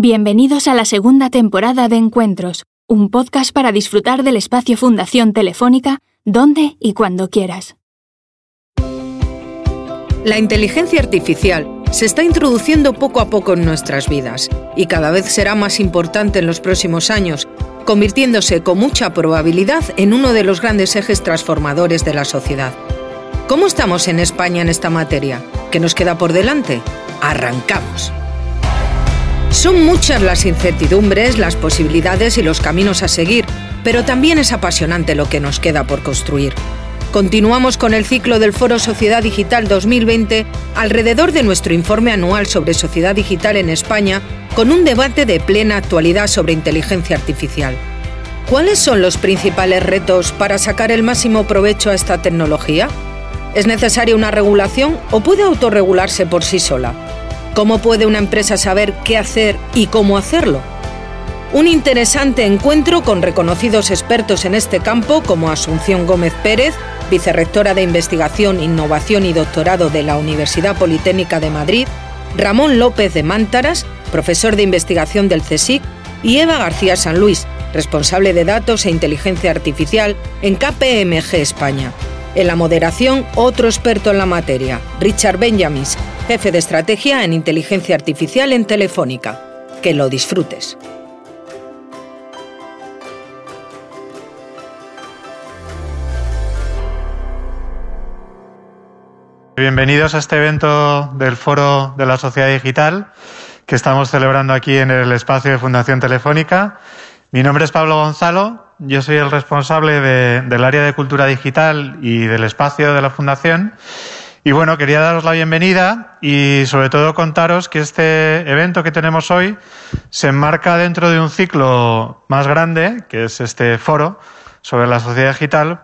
Bienvenidos a la segunda temporada de Encuentros, un podcast para disfrutar del espacio Fundación Telefónica, donde y cuando quieras. La inteligencia artificial se está introduciendo poco a poco en nuestras vidas y cada vez será más importante en los próximos años, convirtiéndose con mucha probabilidad en uno de los grandes ejes transformadores de la sociedad. ¿Cómo estamos en España en esta materia? ¿Qué nos queda por delante? Arrancamos. Son muchas las incertidumbres, las posibilidades y los caminos a seguir, pero también es apasionante lo que nos queda por construir. Continuamos con el ciclo del Foro Sociedad Digital 2020 alrededor de nuestro informe anual sobre sociedad digital en España, con un debate de plena actualidad sobre inteligencia artificial. ¿Cuáles son los principales retos para sacar el máximo provecho a esta tecnología? ¿Es necesaria una regulación o puede autorregularse por sí sola? ¿Cómo puede una empresa saber qué hacer y cómo hacerlo? Un interesante encuentro con reconocidos expertos en este campo como Asunción Gómez Pérez, vicerrectora de Investigación, Innovación y Doctorado de la Universidad Politécnica de Madrid, Ramón López de Mántaras, profesor de investigación del CSIC, y Eva García San Luis, responsable de datos e inteligencia artificial en KPMG España. En la moderación, otro experto en la materia, Richard Benjamins, jefe de estrategia en inteligencia artificial en Telefónica. Que lo disfrutes. Bienvenidos a este evento del Foro de la Sociedad Digital que estamos celebrando aquí en el espacio de Fundación Telefónica. Mi nombre es Pablo Gonzalo, yo soy el responsable del área de cultura digital y del espacio de la Fundación. Y bueno, quería daros la bienvenida y sobre todo contaros que este evento que tenemos hoy se enmarca dentro de un ciclo más grande, que es este foro sobre la sociedad digital,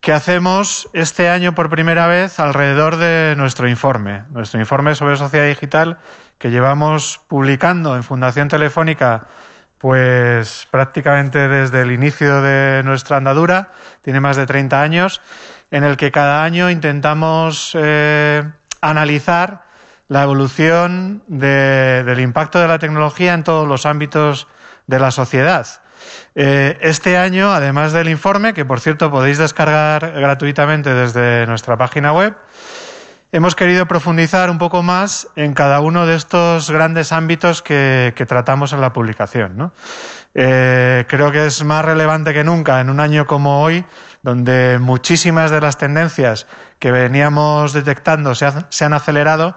que hacemos este año por primera vez alrededor de nuestro informe, nuestro informe sobre sociedad digital que llevamos publicando en Fundación Telefónica pues prácticamente desde el inicio de nuestra andadura, tiene más de 30 años en el que cada año intentamos eh, analizar la evolución del impacto de la tecnología en todos los ámbitos de la sociedad. Eh, este año, además del informe, que por cierto podéis descargar gratuitamente desde nuestra página web, hemos querido profundizar un poco más en cada uno de estos grandes ámbitos que, tratamos en la publicación. Eh, creo que es más relevante que nunca en un año como hoy, donde muchísimas de las tendencias que veníamos detectando se, han acelerado,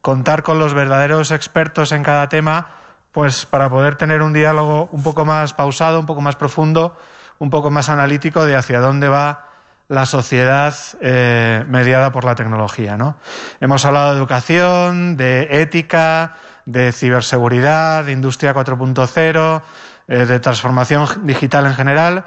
contar con los verdaderos expertos en cada tema, pues para poder tener un diálogo un poco más pausado, un poco más profundo, un poco más analítico de hacia dónde va la sociedad eh, mediada por la tecnología. ¿no? Hemos hablado de educación, de ética, de ciberseguridad, de industria 4.0, eh, de transformación digital en general.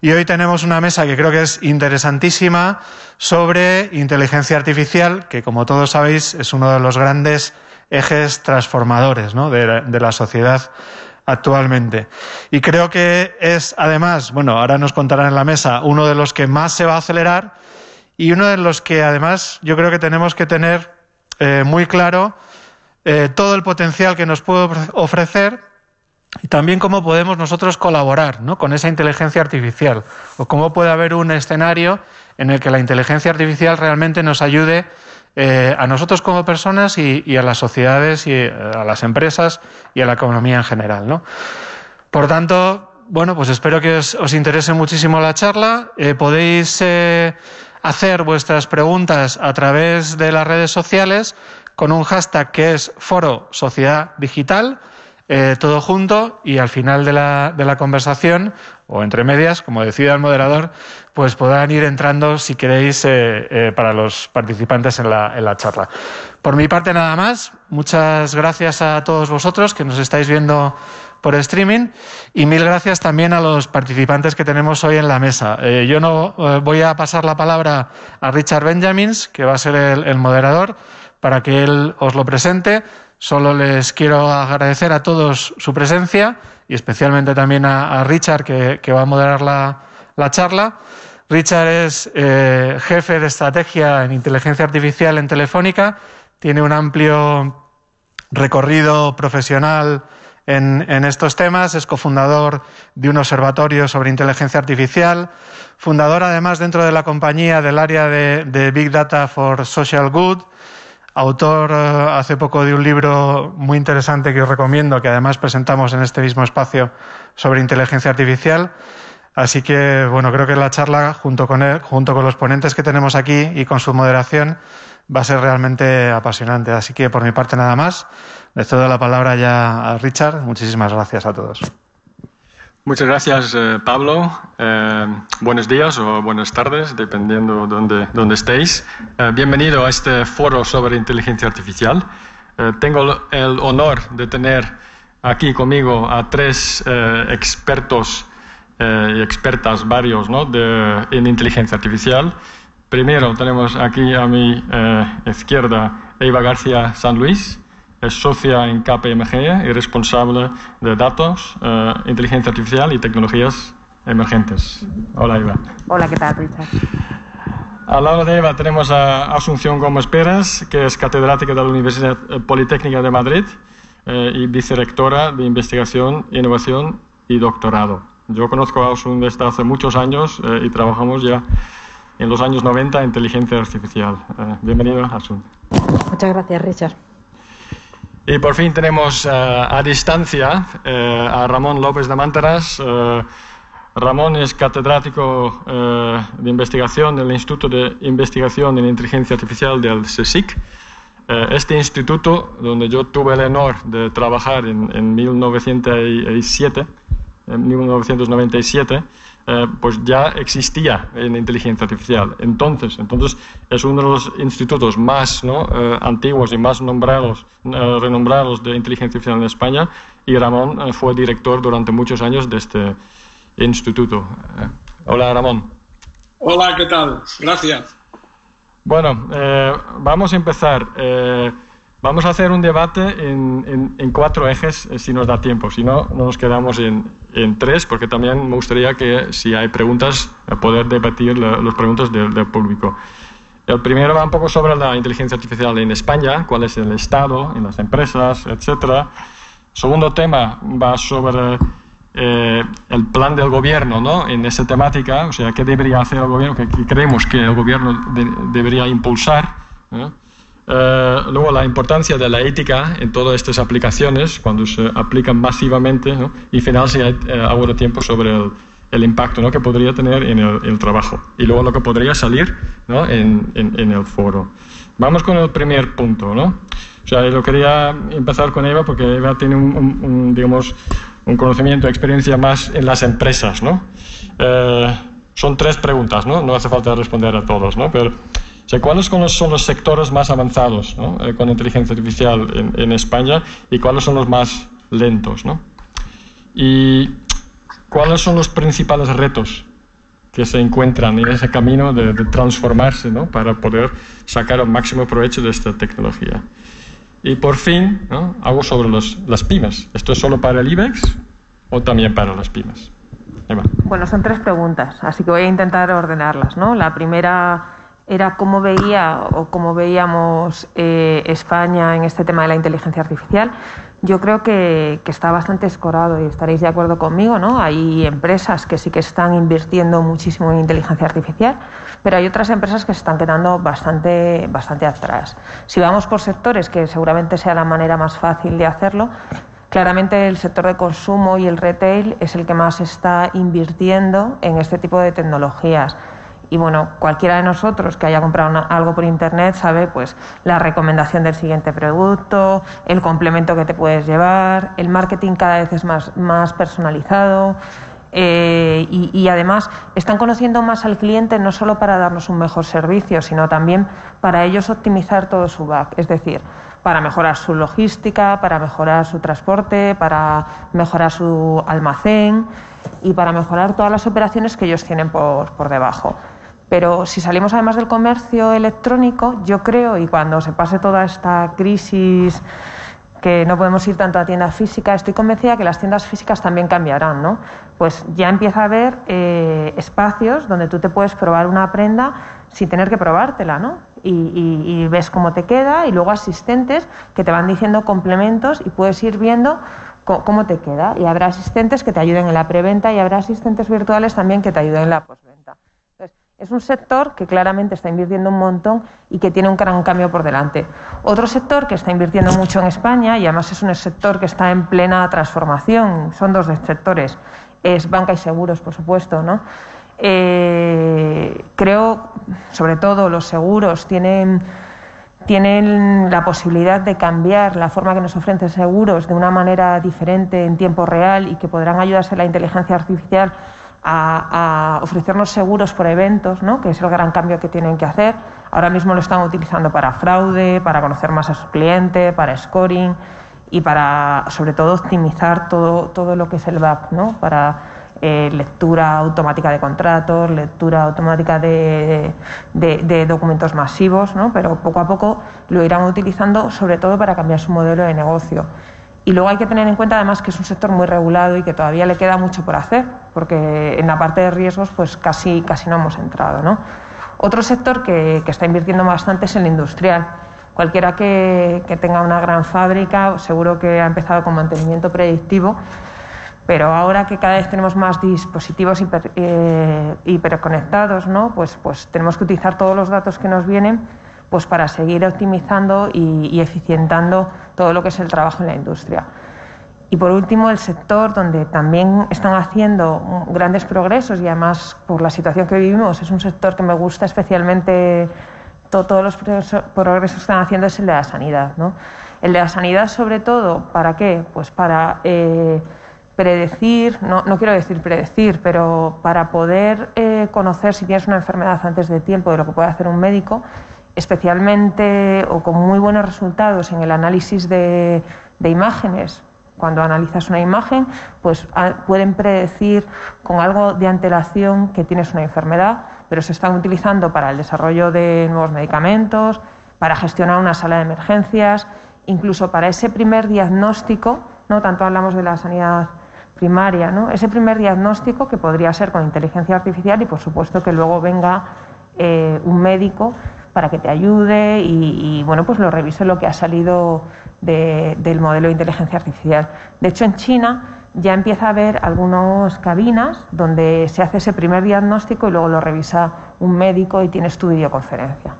Y hoy tenemos una mesa que creo que es interesantísima sobre inteligencia artificial, que como todos sabéis es uno de los grandes ejes transformadores ¿no? de, de la sociedad actualmente. Y creo que es, además, bueno, ahora nos contarán en la mesa, uno de los que más se va a acelerar y uno de los que, además, yo creo que tenemos que tener eh, muy claro eh, todo el potencial que nos puede ofrecer y también cómo podemos nosotros colaborar ¿no? con esa inteligencia artificial o cómo puede haber un escenario en el que la inteligencia artificial realmente nos ayude eh, a nosotros como personas y, a las sociedades y eh, a las empresas y a la economía en general. ¿no? Por tanto, bueno, pues espero que os, interese muchísimo la charla. Eh, podéis hacer vuestras preguntas a través de las redes sociales con un hashtag que es Foro Sociedad Digital. Todo junto y al final de la, de la, conversación o entre medias, como decía el moderador, pues podrán ir entrando si queréis eh, eh, para los participantes en la, en la charla. Por mi parte nada más, muchas gracias a todos vosotros que nos estáis viendo por streaming y mil gracias también a los participantes que tenemos hoy en la mesa. Eh, yo no voy a pasar la palabra a Richard Benjamins, que va a ser el, moderador, para que él os lo presente. Solo les quiero agradecer a todos su presencia y especialmente también a, Richard, que, va a moderar la, charla. Richard es eh, jefe de estrategia en inteligencia artificial en Telefónica, tiene un amplio recorrido profesional en, estos temas, es cofundador de un observatorio sobre inteligencia artificial, fundador además dentro de la compañía del área de, Big Data for Social Good, autor eh, hace poco de un libro muy interesante que os recomiendo, que además presentamos en este mismo espacio sobre inteligencia artificial. Así que, bueno, creo que la charla, junto con, él, junto con los ponentes que tenemos aquí y con su moderación, va a ser realmente apasionante. Así que, por mi parte, nada más. Le cedo la palabra ya a Richard. Muchísimas gracias a todos. Muchas gracias, eh, Pablo. Eh, buenos días o buenas tardes, dependiendo de dónde, estéis. Eh, bienvenido a este foro sobre inteligencia artificial. tengo el honor de tener aquí conmigo a tres expertos y expertas varios ¿no? de, en inteligencia artificial. Primero tenemos aquí a mi izquierda Eva García San Luis es socia en KPMG y responsable de datos, eh, inteligencia artificial y tecnologías emergentes. Hola, Eva. Hola, ¿qué tal, Richard? Al lado de Eva tenemos a Asunción Gómez Pérez, que es catedrática de la Universidad Politécnica de Madrid eh, y vicerectora de investigación, innovación y doctorado. Yo conozco a Asun desde hace muchos años eh, y trabajamos ya en los años 90 en inteligencia artificial. bienvenido, Asun. Muchas gracias, Richard. Y por fin tenemos eh, a distancia eh, a Ramón López de Mántaras. Eh, Ramón es catedrático de investigación del Instituto de Investigación en Inteligencia Artificial del CSIC. este instituto, donde yo tuve el honor de trabajar en, en 1907, en 1997, eh, pues ya existía en inteligencia artificial. Entonces, entonces es uno de los institutos más eh, antiguos y más nombrados, eh, renombrados de inteligencia artificial en España y Ramón fue director durante muchos años de este instituto. hola Ramón. Hola, ¿qué tal? Gracias. Bueno, vamos a empezar. Vamos a hacer un debate en, cuatro ejes, eh, si nos da tiempo. Si no, nos quedamos en, tres, porque también me gustaría que, si hay preguntas, eh, poder debatir las preguntas del, público. El primero va un poco sobre la inteligencia artificial en España, cuál es el estado en las empresas, etc. Segundo tema va sobre eh, el plan del gobierno ¿no? en esa temática, o sea, qué debería hacer el gobierno, qué, creemos que el gobierno debería impulsar. Luego, la importancia de la ética en todas estas aplicaciones, cuando se aplican masivamente, y final, si hay eh, tiempo sobre el, impacto ¿no? que podría tener en el, trabajo. Y luego lo que podría salir ¿no? en, en, el foro. Vamos con el primer punto. ¿no? O sea, yo quería empezar con Eva porque Eva tiene un, digamos, un conocimiento, experiencia más en las empresas. ¿no? Eh, son tres preguntas, ¿no? No hace falta responder a todos, ¿no? Pero ¿cuáles son los sectores más avanzados eh, con inteligencia artificial en, España y cuáles son los más lentos? ¿Y cuáles son los principales retos que se encuentran en ese camino de, transformarse para poder sacar el máximo provecho de esta tecnología? Y por fin, algo sobre las pymes. ¿Esto es solo para el IBEX o también para las pymes? Bueno, son tres preguntas, así que voy a intentar ordenarlas. ¿no? La primera era cómo veía o cómo veíamos eh, España en este tema de la inteligencia artificial. Yo creo que, está bastante escorado y estaréis de acuerdo conmigo, ¿no? Hay empresas que sí que están invirtiendo muchísimo en inteligencia artificial, pero hay otras empresas que se están quedando bastante, bastante atrás. Si vamos por sectores, que seguramente sea la manera más fácil de hacerlo, claramente el sector de consumo y el retail es el que más está invirtiendo en este tipo de tecnologías y bueno, cualquiera de nosotros que haya comprado algo por internet sabe pues la recomendación del siguiente producto, el complemento que te puedes llevar, el marketing cada vez es más, más personalizado. Eh, y, además están conociendo más al cliente no solo para darnos un mejor servicio, sino también para ellos optimizar todo su back, es decir, para mejorar su logística, para mejorar su transporte, para mejorar su almacén y para mejorar todas las operaciones que ellos tienen por, por debajo. Pero si salimos además del comercio electrónico, yo creo, y cuando se pase toda esta crisis que no podemos ir tanto a tiendas físicas, estoy convencida que las tiendas físicas también cambiarán, ¿no? Pues ya empieza a haber eh, espacios donde tú te puedes probar una prenda sin tener que probártela, ¿no? Y, y, ves cómo te queda y luego asistentes que te van diciendo complementos y puedes ir viendo cómo te queda. Y habrá asistentes que te ayuden en la preventa y habrá asistentes virtuales también que te ayuden en la postventa. Es un sector que claramente está invirtiendo un montón y que tiene un gran cambio por delante. Otro sector que está invirtiendo mucho en España y además es un sector que está en plena transformación, son dos sectores, es banca y seguros, por supuesto, ¿no? Eh, creo, sobre todo, los seguros tienen tienen la posibilidad de cambiar la forma que nos ofrecen seguros de una manera diferente en tiempo real y que podrán ayudarse la inteligencia artificial a, ofrecernos seguros por eventos, ¿no? que es el gran cambio que tienen que hacer. Ahora mismo lo están utilizando para fraude, para conocer más a su cliente, para scoring y para, sobre todo, optimizar todo, todo lo que es el back, ¿no? para eh, lectura automática de contratos, lectura automática de, documentos masivos, ¿no? pero poco a poco lo irán utilizando sobre todo para cambiar su modelo de negocio. Y luego hay que tener en cuenta además que es un sector muy regulado y que todavía le queda mucho por hacer, porque en la parte de riesgos pues casi, casi no hemos entrado. ¿no? Otro sector que, que está invirtiendo bastante es el industrial. Cualquiera que, que tenga una gran fábrica seguro que ha empezado con mantenimiento predictivo pero ahora que cada vez tenemos más dispositivos eh, hiperconectados, ¿no? pues, pues tenemos que utilizar todos los datos que nos vienen pues para seguir optimizando y, eficientando todo lo que es el trabajo en la industria. Y por último, el sector donde también están haciendo grandes progresos y además por la situación que vivimos es un sector que me gusta especialmente, todos los progresos que están haciendo es el de la sanidad. El de la sanidad sobre todo, ¿para qué? Pues para... Eh, predecir, no, no, quiero decir predecir, pero para poder eh, conocer si tienes una enfermedad antes de tiempo de lo que puede hacer un médico, especialmente o con muy buenos resultados en el análisis de, imágenes. Cuando analizas una imagen, pues ah, pueden predecir con algo de antelación que tienes una enfermedad, pero se están utilizando para el desarrollo de nuevos medicamentos, para gestionar una sala de emergencias, incluso para ese primer diagnóstico, no tanto hablamos de la sanidad primaria, ¿no? Ese primer diagnóstico que podría ser con inteligencia artificial y por supuesto que luego venga eh, un médico para que te ayude y, bueno pues lo revise lo que ha salido del modelo de inteligencia artificial. De hecho en China ya empieza a haber algunas cabinas donde se hace ese primer diagnóstico y luego lo revisa un médico y tienes tu videoconferencia.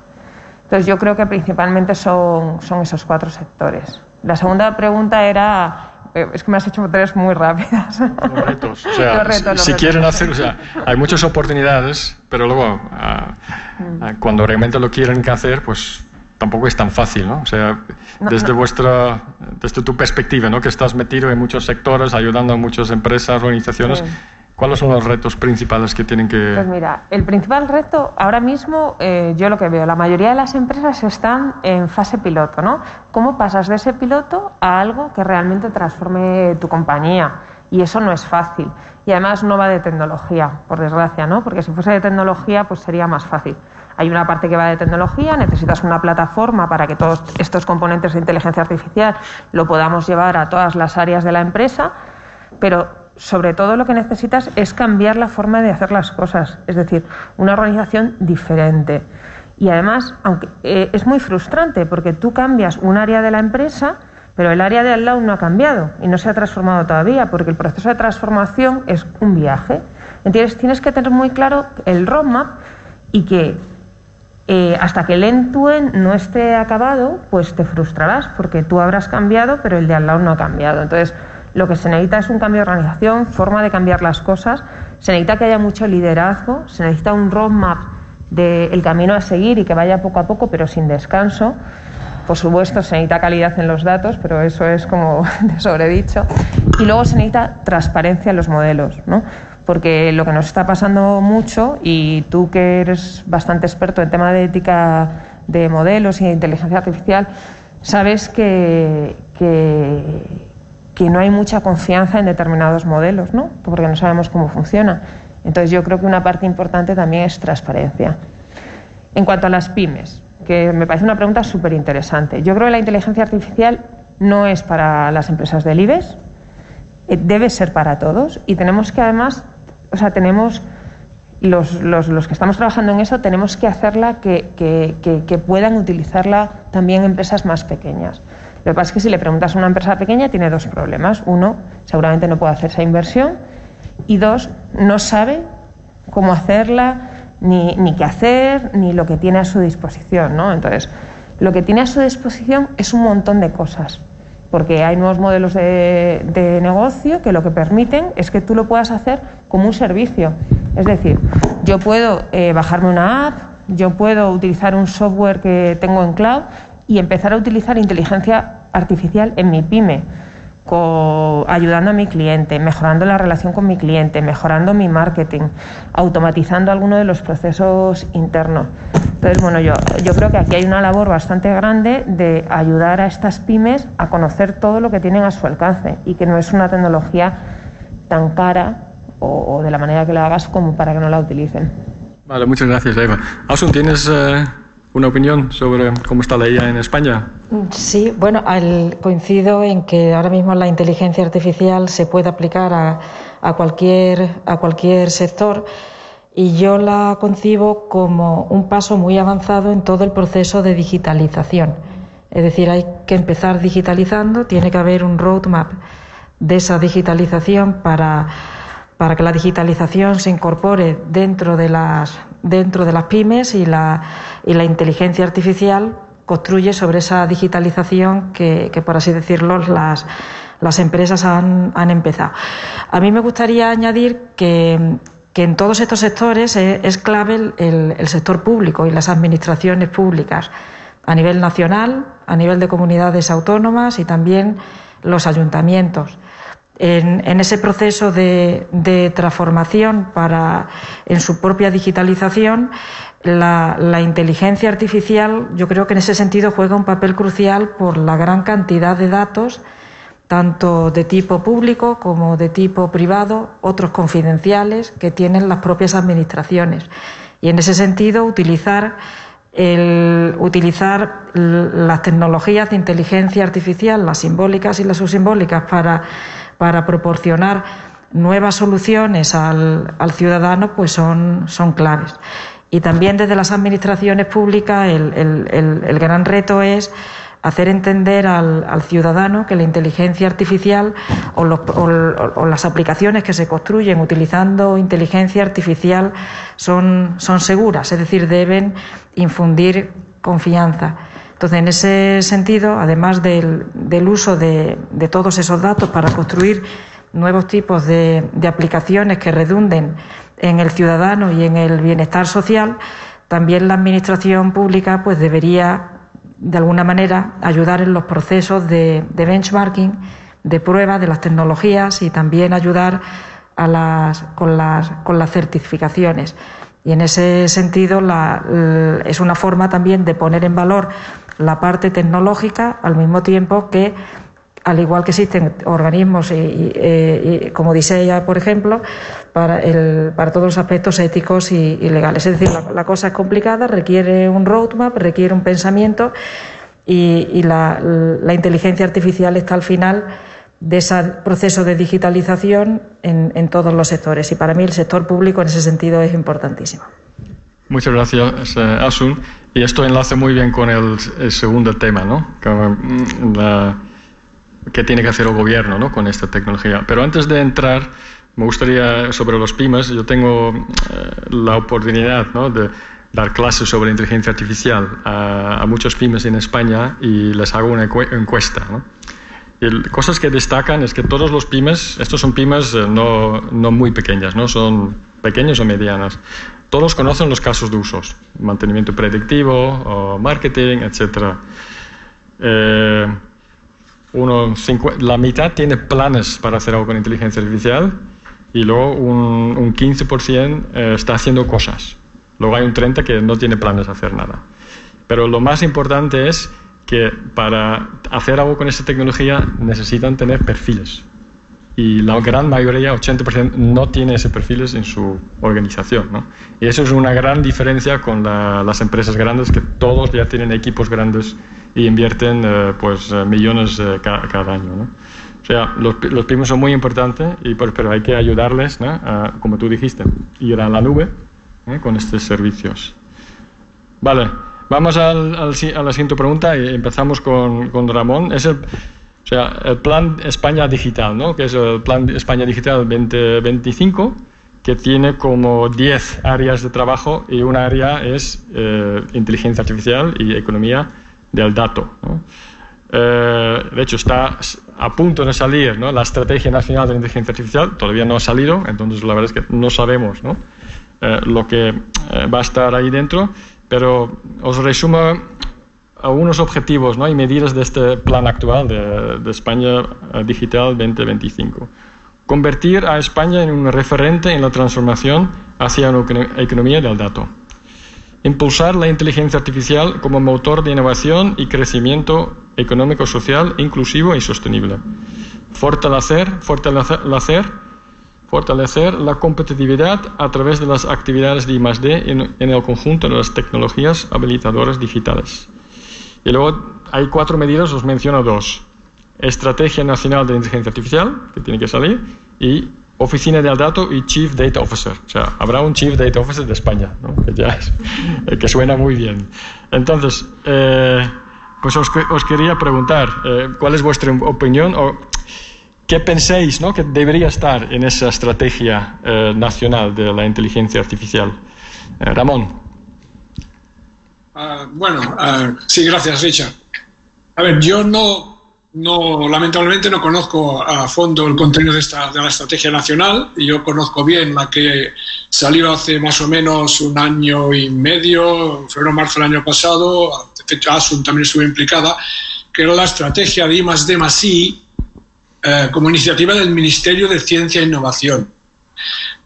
Entonces yo creo que principalmente son, son esos cuatro sectores. La segunda pregunta era es que me has hecho tres muy rápidas. Los retos. O sea, si quieren hacer, o sea, hay muchas oportunidades, pero luego ah, ah, mm. cuando realmente lo quieren hacer, pues tampoco es tan fácil, ¿no? O sea, desde vuestra, desde tu perspectiva, ¿no? Que estás metido en muchos sectores, ayudando a muchas empresas, organizaciones. ¿Cuáles son los retos principales que tienen que...? Pues mira, el principal reto ahora mismo, eh, yo lo que veo, la mayoría de las empresas están en fase piloto, ¿no? ¿Cómo pasas de ese piloto a algo que realmente transforme tu compañía? Y eso no es fácil. Y además no va de tecnología, por desgracia, ¿no? Porque si fuese de tecnología, pues sería más fácil. Hay una parte que va de tecnología, necesitas una plataforma para que todos estos componentes de inteligencia artificial lo podamos llevar a todas las áreas de la empresa, pero sobre todo lo que necesitas es cambiar la forma de hacer las cosas, es decir, una organización diferente. Y además, aunque eh, es muy frustrante porque tú cambias un área de la empresa, pero el área de al lado no ha cambiado y no se ha transformado todavía, porque el proceso de transformación es un viaje. Entonces tienes que tener muy claro el roadmap y que eh, hasta que el end no esté acabado, pues te frustrarás porque tú habrás cambiado, pero el de al lado no ha cambiado. Entonces, lo que se necesita es un cambio de organización, forma de cambiar las cosas, se necesita que haya mucho liderazgo, se necesita un roadmap del camino a seguir y que vaya poco a poco, pero sin descanso. Por supuesto, se necesita calidad en los datos, pero eso es como de sobredicho. Y luego se necesita transparencia en los modelos, ¿no? Porque lo que nos está pasando mucho, y tú que eres bastante experto en tema de ética de modelos y de inteligencia artificial, sabes que, que que no hay mucha confianza en determinados modelos, ¿no? porque no sabemos cómo funciona. Entonces yo creo que una parte importante también es transparencia. En cuanto a las pymes, que me parece una pregunta súper interesante. Yo creo que la inteligencia artificial no es para las empresas del IBEX, eh, debe ser para todos y tenemos que además, o sea, tenemos los, los, que estamos trabajando en eso, tenemos que hacerla que, que puedan utilizarla también empresas más pequeñas. Lo que pasa es que si le preguntas a una empresa pequeña tiene dos problemas. Uno, seguramente no puede hacer esa inversión y dos, no sabe cómo hacerla, ni, ni qué hacer, ni lo que tiene a su disposición. ¿no? Entonces, lo que tiene a su disposición es un montón de cosas, porque hay nuevos modelos de, negocio que lo que permiten es que tú lo puedas hacer como un servicio. Es decir, yo puedo eh, bajarme una app, yo puedo utilizar un software que tengo en cloud y empezar a utilizar inteligencia artificial en mi pyme ayudando a mi cliente, mejorando la relación con mi cliente, mejorando mi marketing, automatizando algunos de los procesos internos. Entonces, bueno, yo, yo creo que aquí hay una labor bastante grande de ayudar a estas pymes a conocer todo lo que tienen a su alcance y que no es una tecnología tan cara o, de la manera que la hagas como para que no la utilicen. Vale, muchas gracias, Eva. Asun, ¿tienes eh, una opinión sobre cómo está la IA en España? Sí, bueno, coincido en que ahora mismo la inteligencia artificial se puede aplicar a, cualquier, a cualquier sector y yo la concibo como un paso muy avanzado en todo el proceso de digitalización. Es decir, hay que empezar digitalizando, tiene que haber un roadmap de esa digitalización para, para que la digitalización se incorpore dentro de las, dentro de las pymes y la, y la inteligencia artificial construye sobre esa digitalización que, por así decirlo, las, las empresas han, empezado. A mí me gustaría añadir que, en todos estos sectores es, clave el, sector público y las administraciones públicas a nivel nacional, a nivel de comunidades autónomas y también los ayuntamientos. En, en, ese proceso de, de, transformación para en su propia digitalización la, inteligencia artificial, yo creo que en ese sentido juega un papel crucial por la gran cantidad de datos, tanto de tipo público como de tipo privado, otros confidenciales que tienen las propias administraciones. Y en ese sentido, utilizar, el, utilizar las tecnologías de inteligencia artificial, las simbólicas y las subsimbólicas, para, para proporcionar nuevas soluciones al, al ciudadano, pues son, son claves. Y también desde las administraciones públicas el, gran reto es hacer entender al, ciudadano que la inteligencia artificial o, las aplicaciones que se construyen utilizando inteligencia artificial son, seguras, es decir, deben infundir confianza. Entonces, en ese sentido, además del, uso de, todos esos datos para construir nuevos tipos de, de aplicaciones que redunden en el ciudadano y en el bienestar social, también la administración pública pues debería de alguna manera ayudar en los procesos de, benchmarking, de prueba de las tecnologías y también ayudar a las, con, las, con las certificaciones. Y en ese sentido es una forma también de poner en valor la parte tecnológica al mismo tiempo que al igual que existen organismos y, como dice ella, por ejemplo, para, el, para todos los aspectos éticos y, legales. Es decir, la, cosa es complicada, requiere un roadmap, requiere un pensamiento y, la, inteligencia artificial está al final de ese proceso de digitalización en, todos los sectores. Y para mí el sector público en ese sentido es importantísimo. Muchas gracias, eh, Asun. Y esto enlace muy bien con el, segundo tema, ¿no? Mm, la, qué tiene que hacer el gobierno ¿no? con esta tecnología. Pero antes de entrar, me gustaría, sobre los pymes, yo tengo eh, la oportunidad ¿no? de dar clases sobre inteligencia artificial a, a, muchos pymes en España y les hago una encuesta. ¿no? Y cosas que destacan es que todos los pymes, estos son pymes eh, no, no, muy pequeñas, ¿no? son pequeños o medianas, todos conocen los casos de usos, mantenimiento predictivo, o marketing, etc. Eh, uno, la mitad tiene planes para hacer algo con inteligencia artificial y luego un, un 15% eh, está haciendo cosas. Luego hay un 30% que no tiene planes de hacer nada. Pero lo más importante es que para hacer algo con esta tecnología necesitan tener perfiles. Y la gran mayoría, 80%, no tiene esos perfiles en su organización. ¿no? Y eso es una gran diferencia con las empresas grandes, que todos ya tienen equipos grandes y invierten eh, pues, eh, millones eh, cada año. ¿no? O sea, los, los primos son muy importantes, y, pues, pero hay que ayudarles, ¿no? como tú dijiste, ir a la nube con estos servicios. Vale, vamos al, a la siguiente pregunta y empezamos con, con Ramón. Es el, o sea, el plan España Digital, ¿no? que es el plan España Digital 2025, que tiene como 10 áreas de trabajo y una área es eh, inteligencia artificial y economía del dato. Eh, de hecho, está a punto de salir ¿no? la Estrategia Nacional de Inteligencia Artificial, todavía no ha salido, entonces la verdad es que no sabemos ¿no? Eh, lo que va a estar ahí dentro, pero os resumo algunos objetivos ¿no? y medidas de este plan actual de, España eh, Digital 2025. Convertir a España en un referente en la transformación hacia una economía del dato. Impulsar la inteligencia artificial como motor de innovación y crecimiento económico, social, inclusivo y sostenible. Fortalecer, fortalecer, fortalecer la competitividad a través de las actividades de I+D en, en el conjunto de las tecnologías habilitadoras digitales y luego hay cuatro medidas, os menciono dos. Estrategia Nacional de Inteligencia Artificial, que tiene que salir, y Oficina del Dato y Chief Data Officer. O sea, habrá un Chief Data Officer de España, que, ya que suena muy bien. Entonces, eh, pues os, quería preguntar, eh, ¿cuál es vuestra opinión o qué pensáis ¿no? que debería estar en esa estrategia eh, nacional de la inteligencia artificial? Ramón. Ah, bueno, uh, sí, gracias, Richard. A ver, yo no, no, lamentablemente no conozco a fondo el contenido de, esta, de la estrategia nacional. Yo conozco bien la que salió hace más o menos un año y medio, febrero marzo del año pasado. De hecho, Asun también estuvo implicada, que era la estrategia de I D I eh, como iniciativa del Ministerio de Ciencia e Innovación.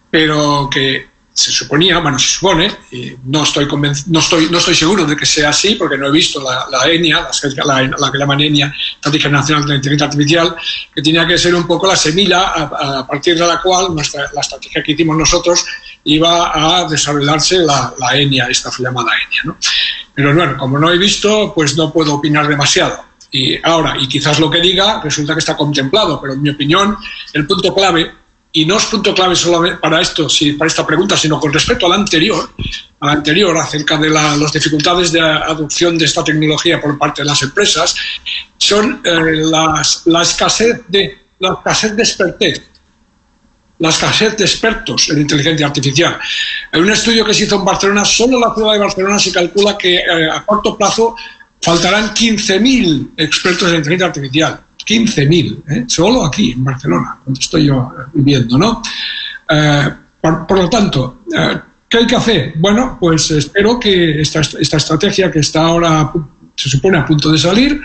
Pero que se suponía, bueno, se supone, y no estoy, no estoy, no estoy seguro de que sea así, porque no he visto la, ENIA, la, que llaman ENIA, Estrategia Nacional de Inteligencia Artificial, que tenía que ser un poco la semilla a, partir de la cual nuestra, la estrategia que hicimos nosotros iba a desarrollarse la, la ENIA, esta llamada ENIA. ¿no? Pero bueno, como no he visto, pues no puedo opinar demasiado. Y ahora, y quizás lo que diga resulta que está contemplado, pero en mi opinión, el punto clave y no es punto clave solo para esto, para esta pregunta, sino con respecto a la anterior, a la anterior acerca de las dificultades de adopción de esta tecnología por parte de las empresas, son eh, la escasez de la escasez de expertez, la escasez de expertos en inteligencia artificial. En un estudio que se hizo en Barcelona, solo en la ciudad de Barcelona se calcula que eh, a corto plazo faltarán 15.000 expertos en inteligencia artificial. 15.000, ¿eh? solo aquí en Barcelona, donde estoy yo viviendo, ¿no? Eh, por, lo tanto, eh, ¿qué hay que hacer? Bueno, pues espero que esta, esta estrategia que está ahora, se supone, a punto de salir,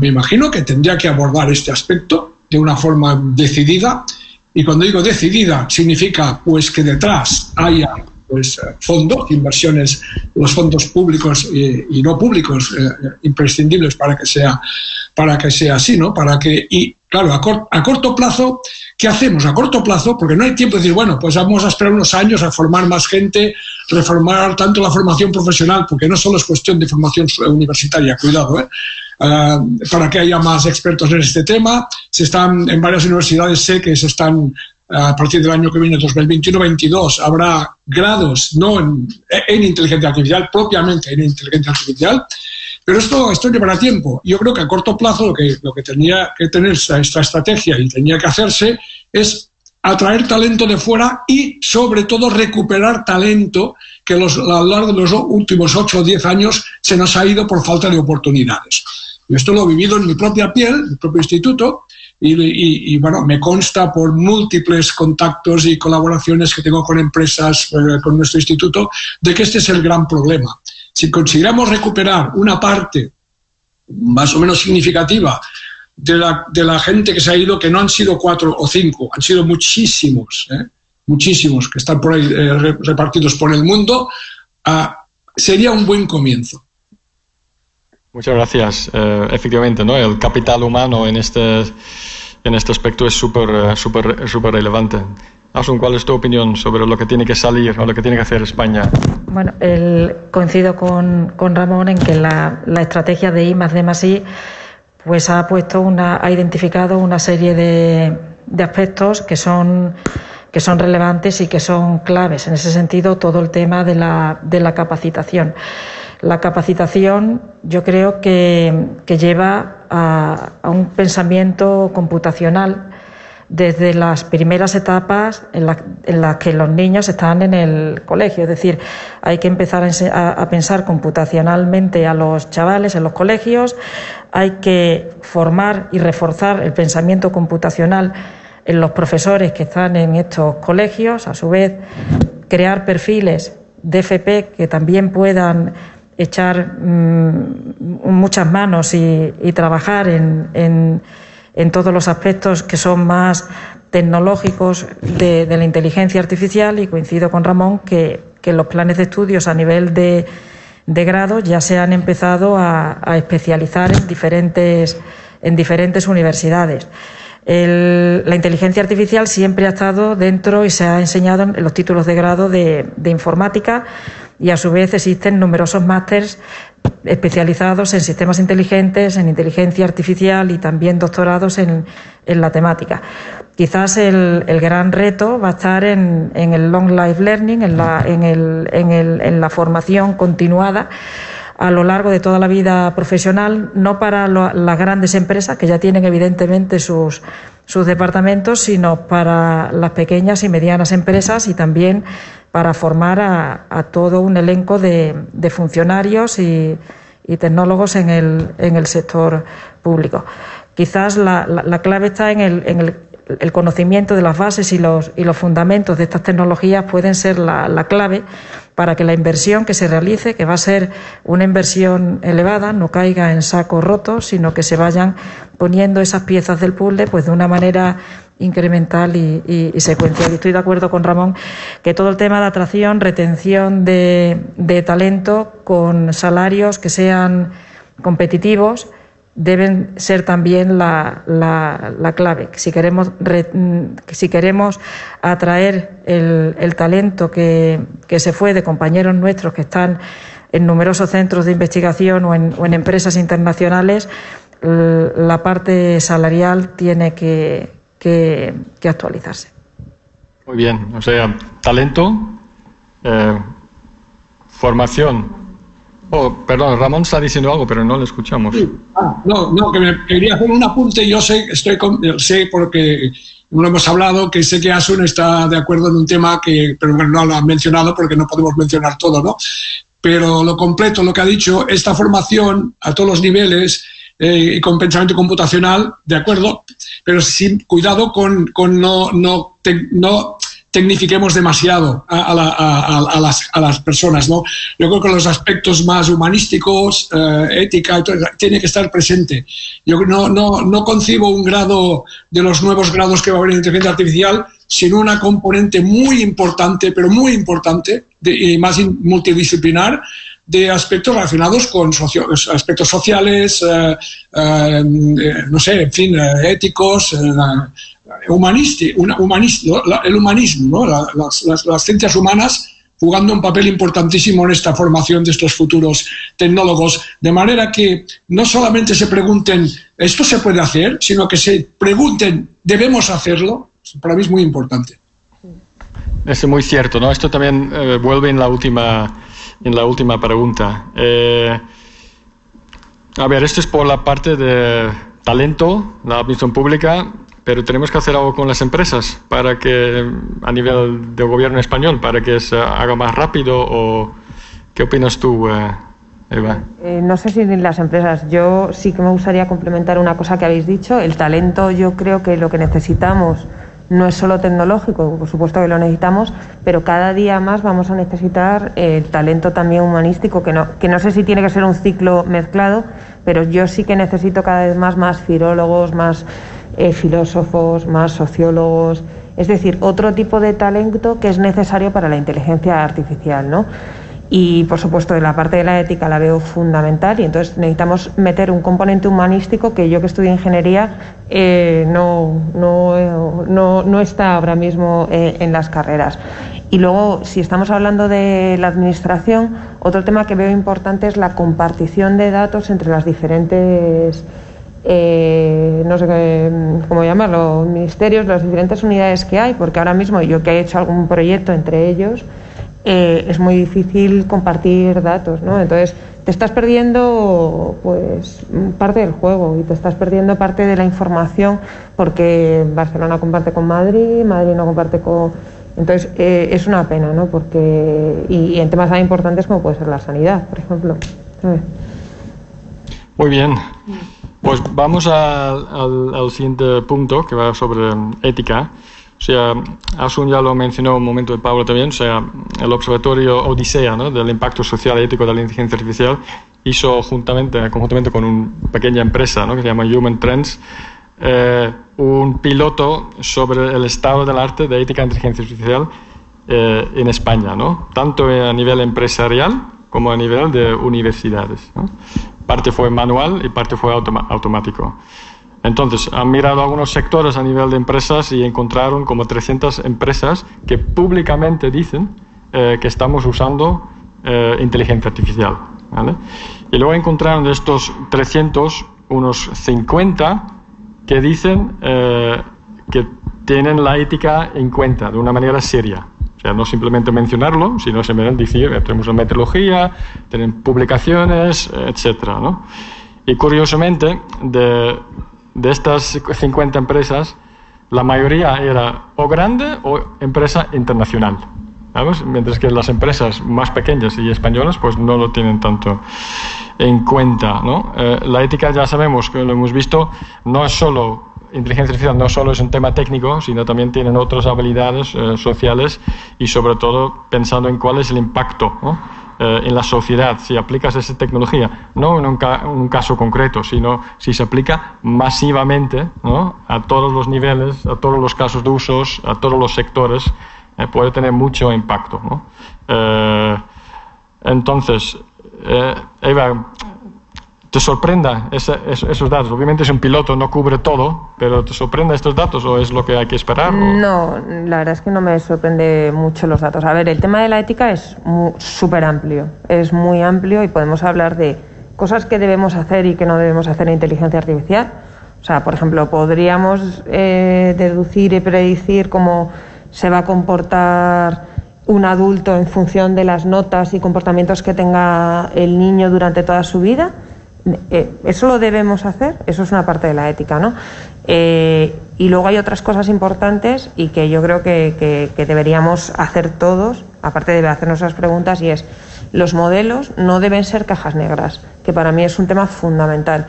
me imagino que tendría que abordar este aspecto de una forma decidida. Y cuando digo decidida, significa pues que detrás haya pues, eh, fondos, inversiones, los fondos públicos y, no públicos eh, imprescindibles para que sea para que sea así, ¿no? Para que y claro a, a, corto plazo qué hacemos a corto plazo porque no hay tiempo de decir bueno pues vamos a esperar unos años a formar más gente, reformar tanto la formación profesional porque no solo es cuestión de formación universitaria, cuidado, ¿eh? Uh, para que haya más expertos en este tema. Se están en varias universidades sé que se están a partir del año que viene, 2021-22, habrá grados no en, inteligencia artificial, propiamente en inteligencia artificial, pero esto, esto llevará tiempo. Yo creo que a corto plazo lo que, lo que tenía que tener esta, estrategia y tenía que hacerse es atraer talento de fuera y, sobre todo, recuperar talento que los, a lo largo de los últimos 8 o 10 años se nos ha ido por falta de oportunidades. Y esto lo he vivido en mi propia piel, en mi propio instituto, y, bueno, me consta por múltiples contactos y colaboraciones que tengo con empresas, eh, con nuestro instituto, de que este es el gran problema. Si consiguiéramos recuperar una parte más o menos significativa de la, de la gente que se ha ido, que no han sido cuatro o cinco, han sido muchísimos, ¿eh? muchísimos que están por ahí eh, repartidos por el mundo, ah, sería un buen comienzo. Muchas gracias. efectivamente, ¿no? el capital humano en este en este aspecto es súper eh, súper súper relevante. Asun, ¿cuál es tu opinión sobre lo que tiene que salir o lo que tiene que hacer España? Bueno, el, coincido con, con, Ramón en que la, la, estrategia de I más D más I pues ha puesto una, ha identificado una serie de, de aspectos que son que son relevantes y que son claves. En ese sentido, todo el tema de la, de la capacitación. La capacitación yo creo que, lleva a, un pensamiento computacional desde las primeras etapas en, las que los niños están en el colegio. Es decir, hay que empezar a, pensar computacionalmente a los chavales en los colegios, hay que formar y reforzar el pensamiento computacional en los profesores que están en estos colegios, a su vez crear perfiles de FP que también puedan echar mm, muchas manos y, trabajar en, todos los aspectos que son más tecnológicos de, la inteligencia artificial y coincido con Ramón que, los planes de estudios a nivel de, grado ya se han empezado a, a especializar en diferentes, en diferentes universidades. La inteligencia artificial siempre ha estado dentro y se ha enseñado en los títulos de grado de, informática y a su vez existen numerosos másters especializados en sistemas inteligentes, en inteligencia artificial y también doctorados en, la temática. Quizás el, gran reto va a estar en, el long life learning, en la formación continuada a lo largo de toda la vida profesional, no para las grandes empresas, que ya tienen evidentemente sus, sus departamentos, sino para las pequeñas y medianas empresas y también para formar a, todo un elenco de, funcionarios y, tecnólogos en el, en el sector público. Quizás la, clave está en el, en el el conocimiento de las bases y los, y los fundamentos de estas tecnologías pueden ser la, clave para que la inversión que se realice, que va a ser una inversión elevada, no caiga en saco roto, sino que se vayan poniendo esas piezas del puzzle pues de una manera incremental y, secuencial. Y estoy de acuerdo con Ramón que todo el tema de atracción, retención de, talento con salarios que sean competitivos, deben ser también la, la, clave. Si queremos, si queremos atraer el, talento que, que, se fue de compañeros nuestros que están en numerosos centros de investigación o en, o en empresas internacionales, la parte salarial tiene que, que, actualizarse. Muy bien, o sea, talento, eh, formación Oh, perdón, Ramón está diciendo algo, pero no lo escuchamos. Ah, no, no, que me quería hacer un apunte. Yo sé, estoy sé porque lo hemos hablado, que sé que Asun está de acuerdo en un tema que, pero no lo ha mencionado porque no podemos mencionar todo, ¿no? Pero lo completo, lo que ha dicho, esta formación a todos los niveles eh, con pensamiento computacional, de acuerdo, pero sin cuidado con, con no, no, no tecnifiquemos demasiado a, las, a, las, personas. ¿no? Yo creo que los aspectos más humanísticos, eh, ética, tiene que estar presente. Yo no, no, no concibo un grado de los nuevos grados que va a haber en inteligencia artificial sin una componente muy importante, pero muy importante y más multidisciplinar de aspectos relacionados con aspectos sociales, eh, eh, no sé, en fin, éticos, humanista, el humanismo, las, ciencias humanas jugando un papel importantísimo en esta formación de estos futuros tecnólogos, de manera que no solamente se pregunten, ¿esto se puede hacer?, sino que se pregunten, ¿debemos hacerlo? Para mí es muy importante. Es muy cierto, ¿no? Esto también eh, vuelve en la última, en la última pregunta. Eh, a ver, esto es por la parte de talento, la administración pública pero tenemos que hacer algo con las empresas para que, a nivel del gobierno español, para que se haga más rápido o qué opinas tú, eh, Eva? Eh, no sé si las empresas, yo sí que me gustaría complementar una cosa que habéis dicho, el talento yo creo que lo que necesitamos no es solo tecnológico, por supuesto que lo necesitamos, pero cada día más vamos a necesitar el talento también humanístico, que no, que no sé si tiene que ser un ciclo mezclado, pero yo sí que necesito cada vez más más filólogos, más eh, filósofos, más sociólogos, es decir, otro tipo de talento que es necesario para la inteligencia artificial, ¿no? Y por supuesto, la parte de la ética la veo fundamental y entonces necesitamos meter un componente humanístico que yo que estudio ingeniería eh, no, no, no, no, está ahora mismo eh, en las carreras. Y luego, si estamos hablando de la administración, otro tema que veo importante es la compartición de datos entre las diferentes eh, no sé cómo llamarlo, ministerios, las diferentes unidades que hay, porque ahora mismo yo que he hecho algún proyecto entre ellos, eh, es muy difícil compartir datos, ¿no? Entonces te estás perdiendo pues parte del juego y te estás perdiendo parte de la información porque Barcelona comparte con Madrid, Madrid no comparte con entonces eh, es una pena, ¿no? Porque y, en temas tan importantes como puede ser la sanidad, por ejemplo. Muy bien. Pues vamos al, siguiente punto que va sobre ética. Sea, Asun ya lo mencionó un momento de Pablo también, o sea, el Observatorio Odisea ¿no? del Impacto Social y Ético de la Inteligencia Artificial hizo juntamente, conjuntamente con una pequeña empresa ¿no? que se llama Human Trends, eh, un piloto sobre el estado del arte de ética e inteligencia artificial eh, en España, ¿no? tanto a nivel empresarial como a nivel de universidades. Parte fue manual y parte fue automático. Entonces, han mirado algunos sectores a nivel de empresas y encontraron como 300 empresas que públicamente dicen eh, que estamos usando inteligencia artificial. Y luego encontraron de estos 300 unos 50 que dicen eh, que tienen la ética en cuenta de una manera seria. O sea, no simplemente mencionarlo, sino simplemente decir, que tenemos una metodología, tienen publicaciones, etc. ¿no? Y curiosamente, de, de estas 50 empresas, la mayoría era o grande o empresa internacional. Mientras que las empresas más pequeñas y españolas pues no lo tienen tanto en cuenta. ¿no? Eh, la ética ya sabemos que lo hemos visto, no es solo inteligencia artificial no solo es un tema técnico, sino también tienen otras habilidades eh, sociales y sobre todo pensando en cuál es el impacto eh, en la sociedad si aplicas esa tecnología, no en un, caso concreto, sino si se aplica masivamente a todos los niveles, a todos los casos de usos, a todos los sectores eh, puede tener mucho impacto. ¿no? Eh, entonces, Eva, ¿te sorprenda esos datos? Obviamente es un piloto, no cubre todo, pero ¿te sorprende estos datos o es lo que hay que esperar? No, la verdad es que no me sorprende mucho los datos. A ver, el tema de la ética es súper amplio, es muy amplio y podemos hablar de cosas que debemos hacer y que no debemos hacer en inteligencia artificial. O sea, por ejemplo, podríamos deducir y predecir cómo se va a comportar un adulto en función de las notas y comportamientos que tenga el niño durante toda su vida. Eh, eso lo debemos hacer, eso es una parte de la ética, ¿no? Eh, y luego hay otras cosas importantes y que yo creo que, que deberíamos hacer todos, aparte de hacernos esas preguntas, y es, los modelos no deben ser cajas negras, que para mí es un tema fundamental.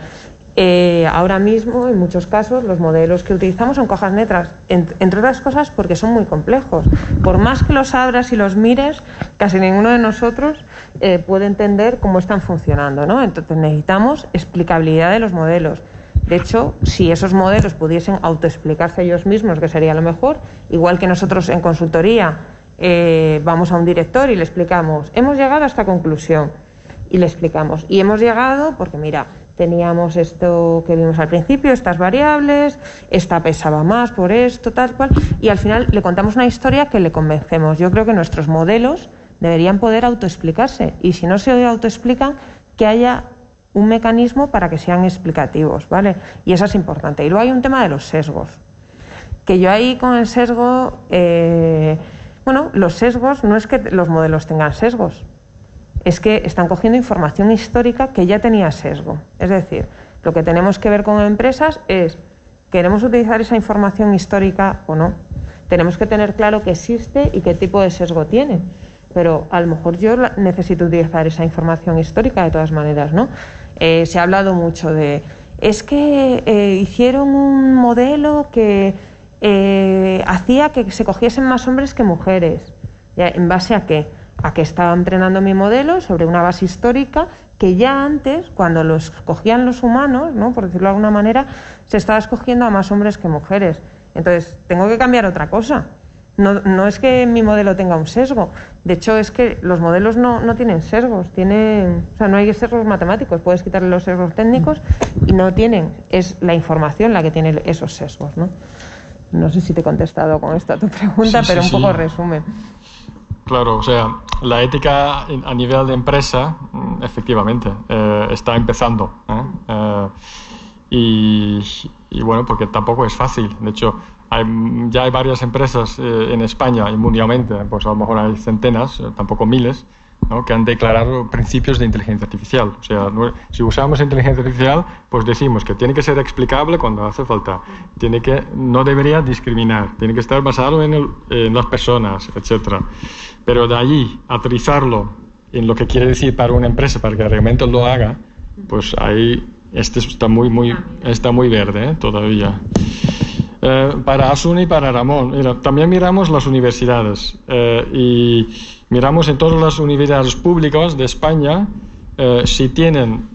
Eh, ahora mismo, en muchos casos, los modelos que utilizamos son cajas netras, entre otras cosas porque son muy complejos. Por más que los abras y los mires, casi ninguno de nosotros eh, puede entender cómo están funcionando. ¿no? Entonces necesitamos explicabilidad de los modelos. De hecho, si esos modelos pudiesen autoexplicarse ellos mismos, que sería lo mejor, igual que nosotros en consultoría eh, vamos a un director y le explicamos, hemos llegado a esta conclusión y le explicamos, y hemos llegado porque mira, teníamos esto que vimos al principio, estas variables, esta pesaba más por esto, tal cual, y al final le contamos una historia que le convencemos. Yo creo que nuestros modelos deberían poder autoexplicarse y si no se autoexplican, que haya un mecanismo para que sean explicativos, ¿vale? Y eso es importante. Y luego hay un tema de los sesgos, que yo ahí con el sesgo, eh, bueno, los sesgos no es que los modelos tengan sesgos, es que están cogiendo información histórica que ya tenía sesgo. Es decir, lo que tenemos que ver con empresas es, ¿queremos utilizar esa información histórica o no? Tenemos que tener claro que existe y qué tipo de sesgo tiene. Pero a lo mejor yo necesito utilizar esa información histórica de todas maneras, ¿no? Eh, se ha hablado mucho de, es que eh, hicieron un modelo que eh, hacía que se cogiesen más hombres que mujeres. ¿En base a qué? A que estaba entrenando mi modelo sobre una base histórica que ya antes, cuando lo escogían los humanos, ¿no? por decirlo de alguna manera, se estaba escogiendo a más hombres que mujeres. Entonces, tengo que cambiar otra cosa. No, no es que mi modelo tenga un sesgo. De hecho, es que los modelos no, no tienen sesgos. Tienen, o sea, no hay sesgos matemáticos. Puedes quitarle los sesgos técnicos y no tienen. Es la información la que tiene esos sesgos. No, no sé si te he contestado con esto a tu pregunta, pero un poco resumen. Claro, o sea, la ética a nivel de empresa, mm, efectivamente, eh, está empezando. ¿eh? Eh, y, bueno, porque tampoco es fácil. De hecho, ya hay varias empresas eh, en España y mundialmente, pues a lo mejor hay centenas, tampoco miles, que han declarado principios de inteligencia artificial. O sea, si usamos inteligencia artificial, pues decimos que tiene que ser explicable cuando hace falta, tiene que, no debería discriminar, tiene que estar basado en, en las personas, etc. Pero de allí aterrizarlo en lo que quiere decir para una empresa, para que realmente lo haga, pues ahí este está muy, muy, está muy verde ¿eh? todavía. Eh, para Asun y para Ramón, también miramos las universidades eh, y miramos en todas las universidades públicas de España si tienen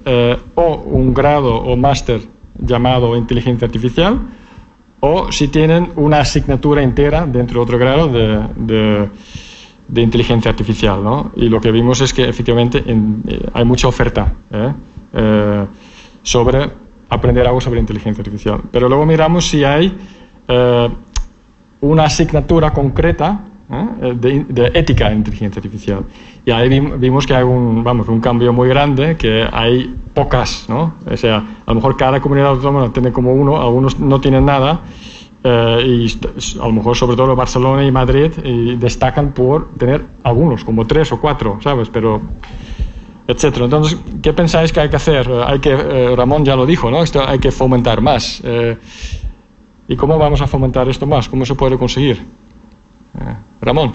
o un grado o máster llamado inteligencia artificial o si tienen una asignatura entera dentro de otro grado de de inteligencia artificial, ¿no? Y lo que vimos es que efectivamente eh, hay mucha oferta ¿eh? Eh, sobre aprender algo sobre inteligencia artificial. Pero luego miramos si hay una asignatura concreta de, ética en inteligencia artificial. Y ahí vimos que hay un, vamos, un cambio muy grande, que hay pocas, ¿no? O sea, a lo mejor cada comunidad autónoma tiene como uno, algunos no tienen nada, eh, y a lo mejor sobre todo Barcelona y Madrid y destacan por tener algunos, como tres o cuatro, ¿sabes? Pero, etcétera. Entonces, ¿qué pensáis que hay que hacer? Eh, hay que, eh, Ramón ya lo dijo, ¿no? Esto hay que fomentar más. ¿Y cómo vamos a fomentar esto más? ¿Cómo se puede conseguir? Ramón.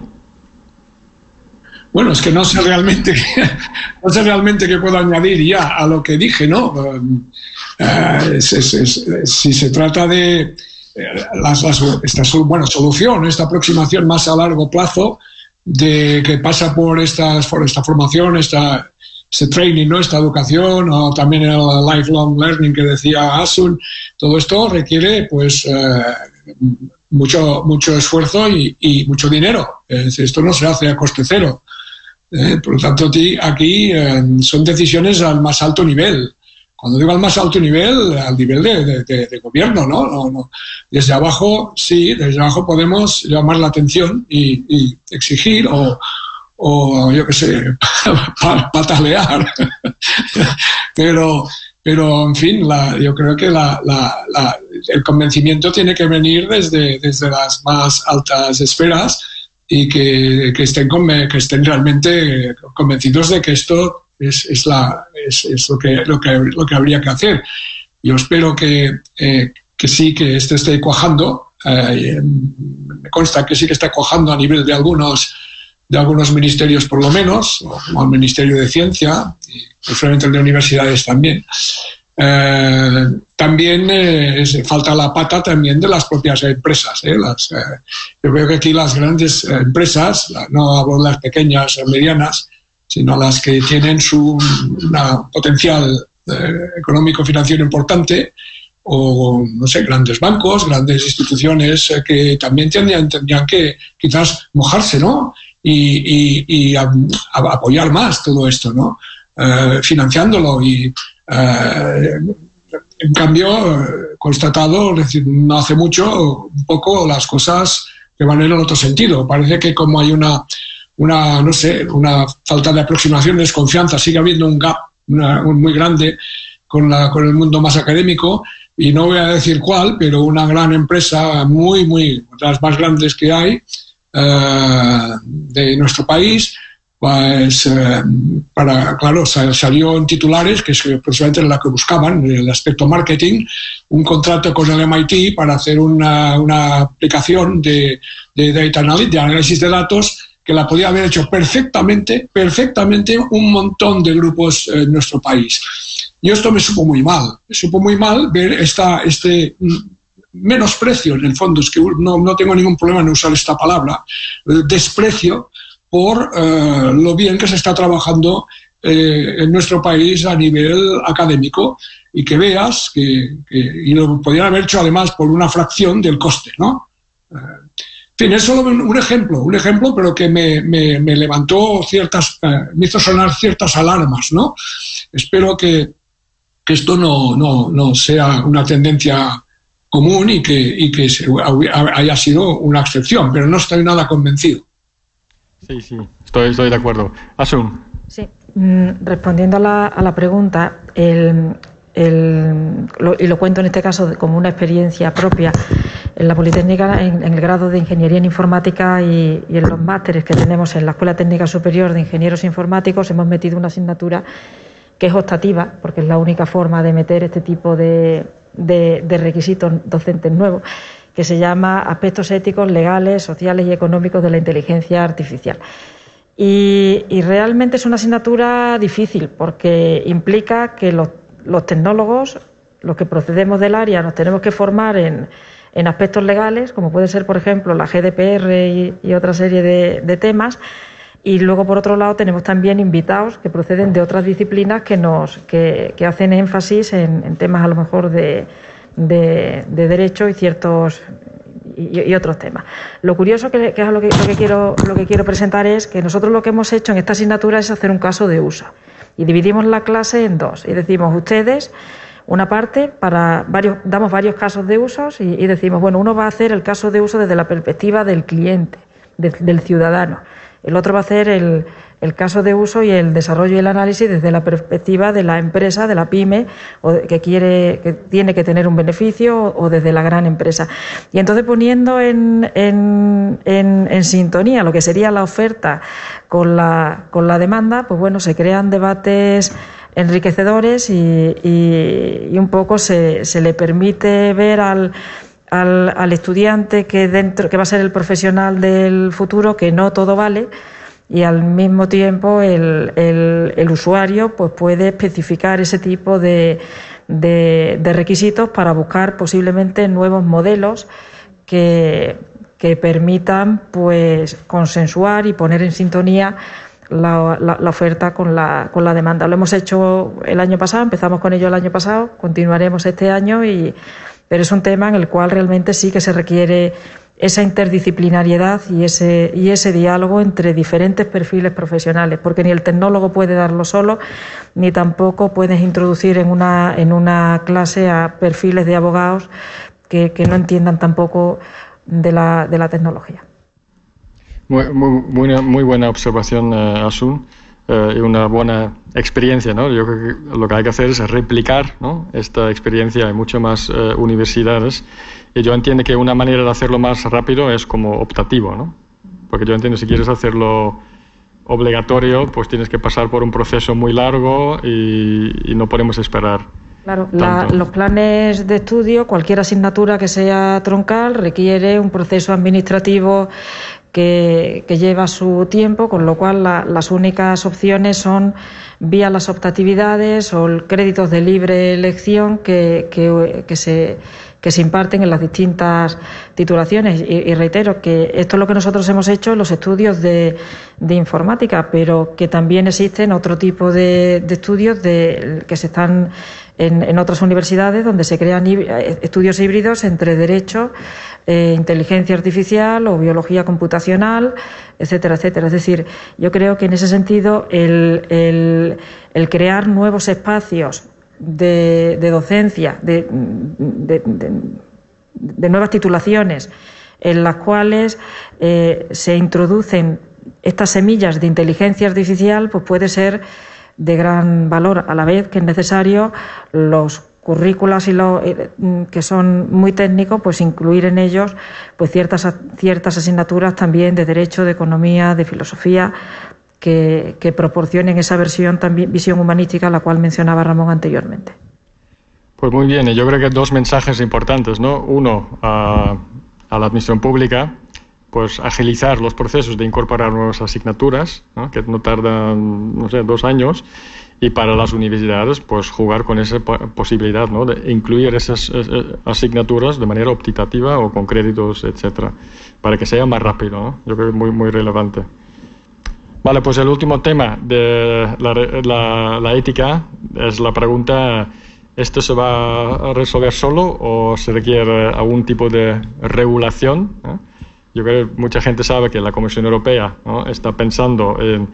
Bueno, es que no sé realmente, no sé realmente qué puedo añadir ya a lo que dije, ¿no? si se trata de, las, esta bueno, solución, esta aproximación más a largo plazo de que pasa por, estas, por esta formación, esta, este training, ¿no? esta educación, o también el lifelong learning que decía Asun, todo esto requiere pues eh, mucho, mucho esfuerzo y, mucho dinero. esto no se hace a coste cero. ¿eh? por lo tanto, aquí eh, son decisiones al más alto nivel. Cuando digo al más alto nivel, al nivel de, gobierno, ¿no? Desde abajo, sí, desde abajo podemos llamar la atención y, exigir o, o, yo qué sé, patalear. pero, pero, en fin, yo creo que el convencimiento tiene que venir desde, desde las más altas esferas y que, que, estén, que estén realmente convencidos de que esto es, es, la, es, es lo, que, lo, que, lo, que, habría que hacer. Yo espero que, eh, que sí, que este esté cuajando. Eh, me consta que sí que está cuajando a nivel de algunos, de algunos ministerios por lo menos, como el Ministerio de Ciencia y preferentemente el de universidades también. Eh, también falta la pata también de las propias empresas. Las, yo creo que aquí las grandes empresas, no hablo de las pequeñas o medianas, sino las que tienen su potencial eh, económico-financiero importante o, no sé, grandes bancos, grandes instituciones eh, que también tendrían, tendrían, que quizás mojarse, ¿no? Y, apoyar más todo esto, ¿no? Eh, financiándolo y en cambio constatado no hace mucho un poco las cosas que van en el otro sentido. Parece que como hay una una, no sé, una falta de aproximación, desconfianza, sigue habiendo un gap muy grande con, la, con el mundo más académico y no voy a decir cuál, pero una gran empresa muy, muy, las más grandes que hay eh, de nuestro país, pues eh, para, claro, salió en titulares, que es precisamente la que buscaban, el aspecto marketing, un contrato con el MIT para hacer una, una aplicación de, de data analysis, de análisis de datos que la podía haber hecho perfectamente, perfectamente un montón de grupos en nuestro país. Y esto me supo muy mal, me supo muy mal ver esta, este menosprecio, en el fondo, es que no, no tengo ningún problema en usar esta palabra, eh, desprecio por eh, lo bien que se está trabajando eh, en nuestro país a nivel académico y que veas que, y lo podrían haber hecho además por una fracción del coste, ¿no? fin, es solo un, ejemplo, un ejemplo, pero que me, levantó ciertas, me hizo sonar ciertas alarmas, ¿no? Espero que, esto no, sea una tendencia común y que, que haya sido una excepción, pero no estoy nada convencido. Sí, sí, estoy, estoy de acuerdo. Asun. Sí, mm, respondiendo a la, a la pregunta, el, y lo cuento en este caso como una experiencia propia, en la Politécnica, en, el grado de Ingeniería en Informática y, en los másteres que tenemos en la Escuela Técnica Superior de Ingenieros Informáticos, hemos metido una asignatura que es optativa, porque es la única forma de meter este tipo de, de requisitos docentes nuevos, que se llama Aspectos éticos, legales, sociales y económicos de la inteligencia artificial. Y, realmente es una asignatura difícil porque implica que los, tecnólogos, los que procedemos del área, nos tenemos que formar en, aspectos legales, como puede ser, por ejemplo, la GDPR y, otra serie de, temas. Y luego, por otro lado, tenemos también invitados que proceden de otras disciplinas que, nos, que, hacen énfasis en, temas a lo mejor de, de, de derecho y ciertos y, otros temas. Lo curioso que, es lo que, lo que, quiero, lo que quiero presentar es que nosotros lo que hemos hecho en esta asignatura es hacer un caso de uso y dividimos la clase en dos. Y decimos ustedes una parte para varios damos varios casos de usos y, decimos bueno uno va a hacer el caso de uso desde la perspectiva del cliente del ciudadano el otro va a hacer el, el caso de uso y el desarrollo y el análisis desde la perspectiva de la empresa, de la pyme, o que quiere, que tiene que tener un beneficio, o desde la gran empresa. Y entonces poniendo en, sintonía lo que sería la oferta con la, con la demanda, pues bueno, se crean debates enriquecedores y, un poco se le permite ver al, al, al, estudiante que dentro que va a ser el profesional del futuro que no todo vale y al mismo tiempo el, el, usuario pues puede especificar ese tipo de, de, requisitos para buscar posiblemente nuevos modelos que, que, permitan pues consensuar y poner en sintonía la, la, oferta con la, con la demanda. Lo hemos hecho el año pasado, empezamos con ello el año pasado, continuaremos este año, y, pero es un tema en el cual realmente sí que se requiere esa interdisciplinariedad y ese, y ese diálogo entre diferentes perfiles profesionales, porque ni el tecnólogo puede darlo solo, ni tampoco puedes introducir en una, en una clase a perfiles de abogados que, no entiendan tampoco de la, de la tecnología. Muy, muy, muy buena observación, eh, Asun. Eh, una buena experiencia. ¿no? Yo creo que lo que hay que hacer es replicar ¿no? esta experiencia en muchas más eh, universidades. Y yo entiendo que una manera de hacerlo más rápido es como optativo, ¿no? porque yo entiendo si quieres hacerlo obligatorio, pues tienes que pasar por un proceso muy largo y, no podemos esperar. Claro, los planes de estudio, cualquier asignatura que sea troncal, requiere un proceso administrativo que, lleva su tiempo, con lo cual las únicas opciones son vía las optatividades o créditos de libre elección que, que, se, que se imparten en las distintas titulaciones. Y, reitero que esto es lo que nosotros hemos hecho en los estudios de, de informática, pero que también existen otro tipo de, de estudios de, que se están en, en, otras universidades donde se crean estudios híbridos entre derecho, eh, inteligencia artificial o biología computacional, etcétera, etcétera. Es decir, yo creo que en ese sentido el, el crear nuevos espacios de, de docencia, de, de, nuevas titulaciones, en las cuales eh, se introducen estas semillas de inteligencia artificial, pues puede ser de gran valor, a la vez que es necesario los currículas y lo, eh, que son muy técnicos, pues incluir en ellos pues ciertas, ciertas asignaturas también de derecho, de economía, de filosofía, que, proporcionen esa versión también, visión humanística a la cual mencionaba Ramón anteriormente. Pues muy bien, yo creo que dos mensajes importantes, ¿no? Uno, a, la administración pública, pues agilizar los procesos de incorporar nuevas asignaturas, que no tardan, dos años, y para las universidades, pues jugar con esa posibilidad ¿no? de incluir esas asignaturas de manera optativa o con créditos, etcétera, para que sea más rápido. Yo creo que es muy relevante. Vale, pues el último tema de la, la, ética es la pregunta, ¿esto se va a resolver solo o se requiere algún tipo de regulación? Yo creo que mucha gente sabe que la Comisión Europea está pensando en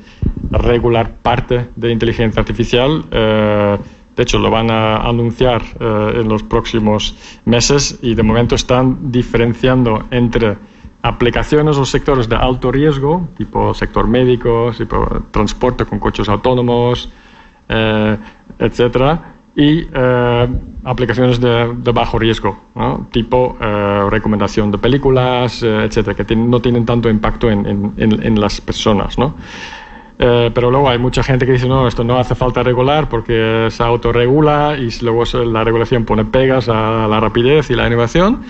regular parte de inteligencia artificial. Eh, de hecho, lo van a anunciar eh, en los próximos meses y de momento están diferenciando entre aplicaciones o sectores de alto riesgo, tipo sector médico, tipo transporte con coches autónomos, eh, etcétera, y eh, aplicaciones de, bajo riesgo, tipo eh, recomendación de películas, eh, etcétera, que no tienen tanto impacto en, las personas. ¿no? pero luego hay mucha gente que dice, no, esto no hace falta regular porque se autorregula y luego la regulación pone pegas a la rapidez y la innovación.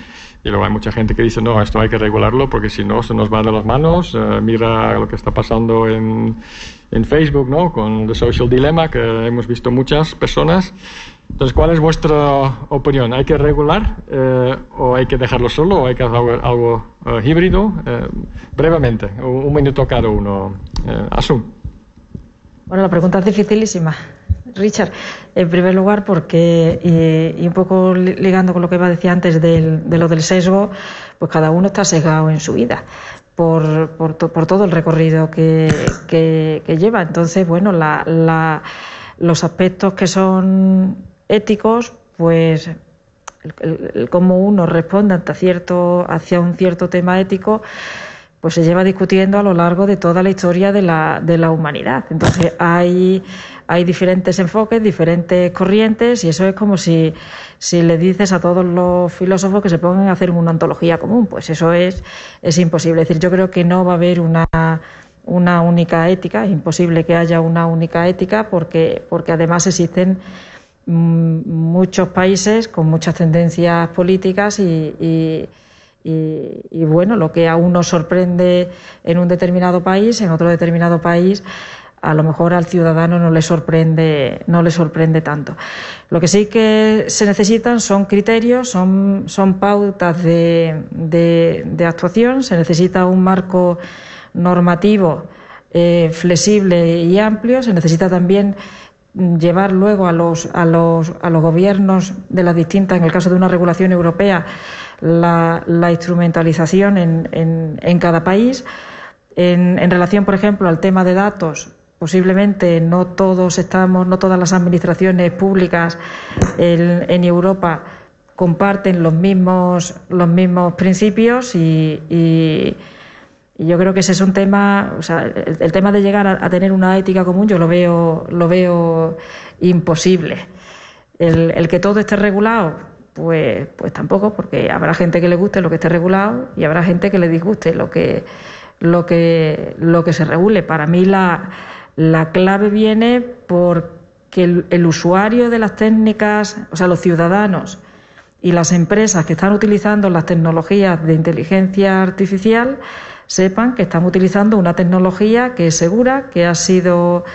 Y luego hay mucha gente que dice, no, esto hay que regularlo porque si no se nos va de las manos. mira lo que está pasando en, en Facebook, ¿no? Con The Social Dilemma, que hemos visto muchas personas. Entonces, ¿cuál es vuestra opinión? ¿Hay que regular eh, o hay que dejarlo solo o hay que hacer algo, eh, híbrido? Eh, brevemente, un, minuto cada uno. Asun. Bueno, la pregunta es dificilísima, Richard. En primer lugar, porque, y, un poco ligando con lo que iba a decir antes de lo del sesgo, pues cada uno está sesgado en su vida por, por, todo el recorrido que, que, lleva. Entonces, bueno, la, los aspectos que son éticos, pues el, cómo uno responde ante cierto, hacia un cierto tema ético, pues se lleva discutiendo a lo largo de toda la historia de la, de la humanidad. Entonces hay, hay diferentes enfoques, diferentes corrientes, y eso es como si, si le dices a todos los filósofos que se pongan a hacer una antología común. Pues eso es, es imposible. Es decir, yo creo que no va a haber una una única ética, es imposible que haya una única ética porque, porque además existen mm, muchos países con muchas tendencias políticas y, y, bueno, lo que a uno sorprende en un determinado país, en otro determinado país, a lo mejor al ciudadano no le sorprende, no le sorprende tanto. Lo que sí que se necesitan son criterios, son, son pautas de, de, actuación, se necesita un marco normativo eh, flexible y amplio, se necesita también llevar luego a los, a los, a los gobiernos de las distintas, en el caso de una regulación europea, la, instrumentalización en, en, cada país. En, en, relación, por ejemplo, al tema de datos, posiblemente no todos estamos, no todas las administraciones públicas en, Europa comparten los mismos, los mismos principios y, yo creo que ese es un tema, o sea, el, tema de llegar a, tener una ética común yo lo veo, lo veo imposible. El que todo esté regulado, pues, pues tampoco, porque habrá gente que le guste lo que esté regulado y habrá gente que le disguste lo que, lo que, lo que se regule. Para mí la, la clave viene porque el, usuario de las técnicas, o sea, los ciudadanos y las empresas que están utilizando las tecnologías de inteligencia artificial sepan que están utilizando una tecnología que es segura, que ha sido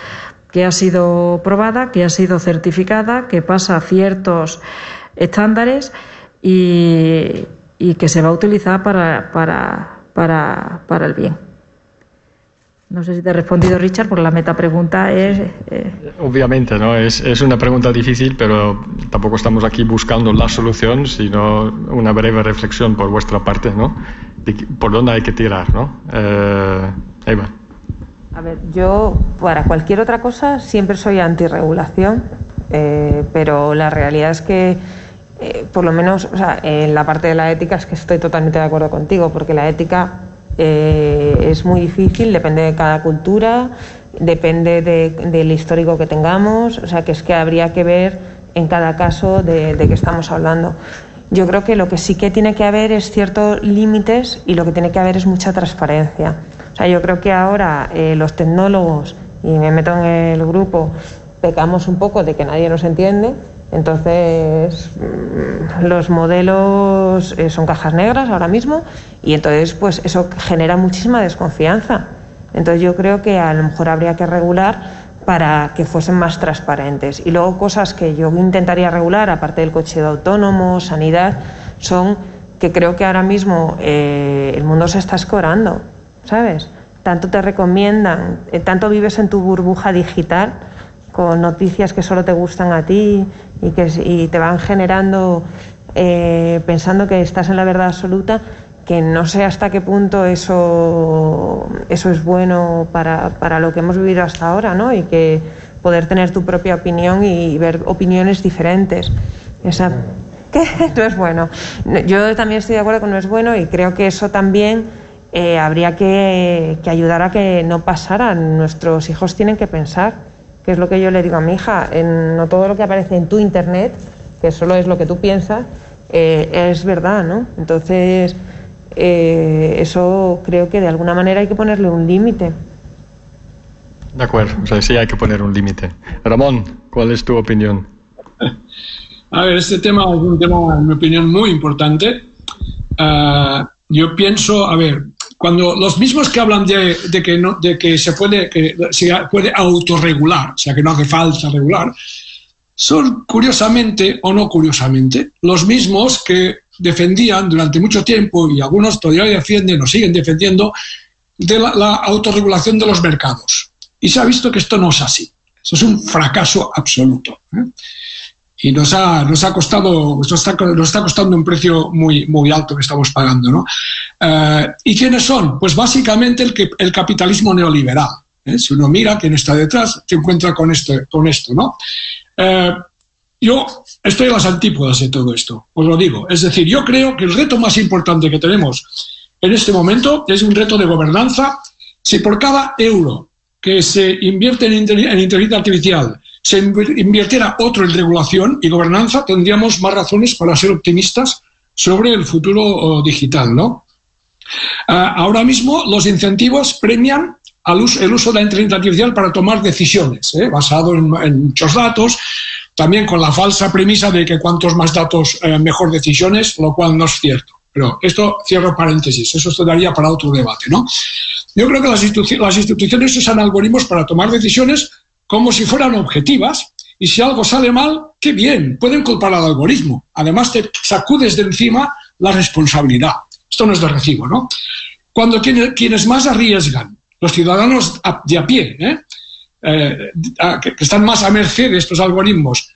que ha sido probada, que ha sido certificada, que pasa ciertos estándares y, que se va a utilizar para, para, para, para el bien. No sé si te he respondido, Richard, porque la meta pregunta es. Eh, Obviamente, ¿no? Es, es, una pregunta difícil, pero tampoco estamos aquí buscando la solución, sino una breve reflexión por vuestra parte, ¿no? por dónde hay que tirar, ¿no? Eh, Eva. A ver, yo para cualquier otra cosa siempre soy antirregulación, eh, pero la realidad es que. Eh, por lo menos, o sea, en la parte de la ética es que estoy totalmente de acuerdo contigo, porque la ética eh, es muy difícil, depende de cada cultura, depende del histórico que tengamos, o sea que es que habría que ver en cada caso de, qué estamos hablando. Yo creo que lo que sí que tiene que haber es ciertos límites y lo que tiene que haber es mucha transparencia. O sea, yo creo que ahora eh, los tecnólogos, y me meto en el grupo, pecamos un poco de que nadie nos entiende entonces, mm, los modelos eh, son cajas negras ahora mismo y entonces pues eso genera muchísima desconfianza. Entonces yo creo que a lo mejor habría que regular para que fuesen más transparentes. Y luego cosas que yo intentaría regular, aparte del coche de autónomo, sanidad, son que creo que ahora mismo eh, el mundo se está escorando, ¿sabes? Tanto te recomiendan, eh, tanto vives en tu burbuja digital con noticias que solo te gustan a ti y que y te van generando eh, pensando que estás en la verdad absoluta, que no sé hasta qué punto eso, eso es bueno para, para lo que hemos vivido hasta ahora, ¿no? Y que poder tener tu propia opinión y ver opiniones diferentes. Esa, ¿Qué? No es bueno. Yo también estoy de acuerdo con no es bueno y creo que eso también eh, habría que, que ayudar a que no pasara. Nuestros hijos tienen que pensar que es lo que yo le digo a mi hija, en, no todo lo que aparece en tu internet, que solo es lo que tú piensas, eh, es verdad, ¿no? Entonces, eh, eso creo que de alguna manera hay que ponerle un límite. De acuerdo, o sea, sí hay que poner un límite. Ramón, ¿cuál es tu opinión? A ver, este tema es un tema, en mi opinión, muy importante. Ah, yo pienso, a ver, cuando los mismos que hablan de, que, se puede, que se puede autorregular, o sea, que no hace falta regular, son curiosamente o no curiosamente los mismos que defendían durante mucho tiempo y algunos todavía defienden o siguen defendiendo de la, autorregulación de los mercados. Y se ha visto que esto no es así. Eso es un fracaso absoluto. ¿eh? Y nos ha, nos ha costado, nos está, nos está costando un precio muy, muy alto que estamos pagando. ¿no? Eh, ¿Y quiénes son? Pues básicamente el, que, el capitalismo neoliberal. ¿eh? Si uno mira quién está detrás, se encuentra con esto. Con esto ¿no? Eh, yo estoy a las antípodas de todo esto, os lo digo. Es decir, yo creo que el reto más importante que tenemos en este momento es un reto de gobernanza. Si por cada euro que se invierte en, en inteligencia artificial se invirtiera otro en regulación y gobernanza, tendríamos más razones para ser optimistas sobre el futuro oh, digital. ¿no? Ah, ahora mismo los incentivos premian el uso de la inteligencia artificial para tomar decisiones, ¿eh? basado en, muchos datos, también con la falsa premisa de que cuantos más datos, eh, mejor decisiones, lo cual no es cierto. Pero esto cierro paréntesis, eso se daría para otro debate. ¿no? Yo creo que las, las instituciones usan algoritmos para tomar decisiones como si fueran objetivas y si algo sale mal, qué bien, pueden culpar al algoritmo. Además, te sacudes de encima la responsabilidad. Esto no es de recibo, ¿no? Cuando quienes, más arriesgan, los ciudadanos de a pie, ¿eh? Eh, que, están más a merced de estos algoritmos,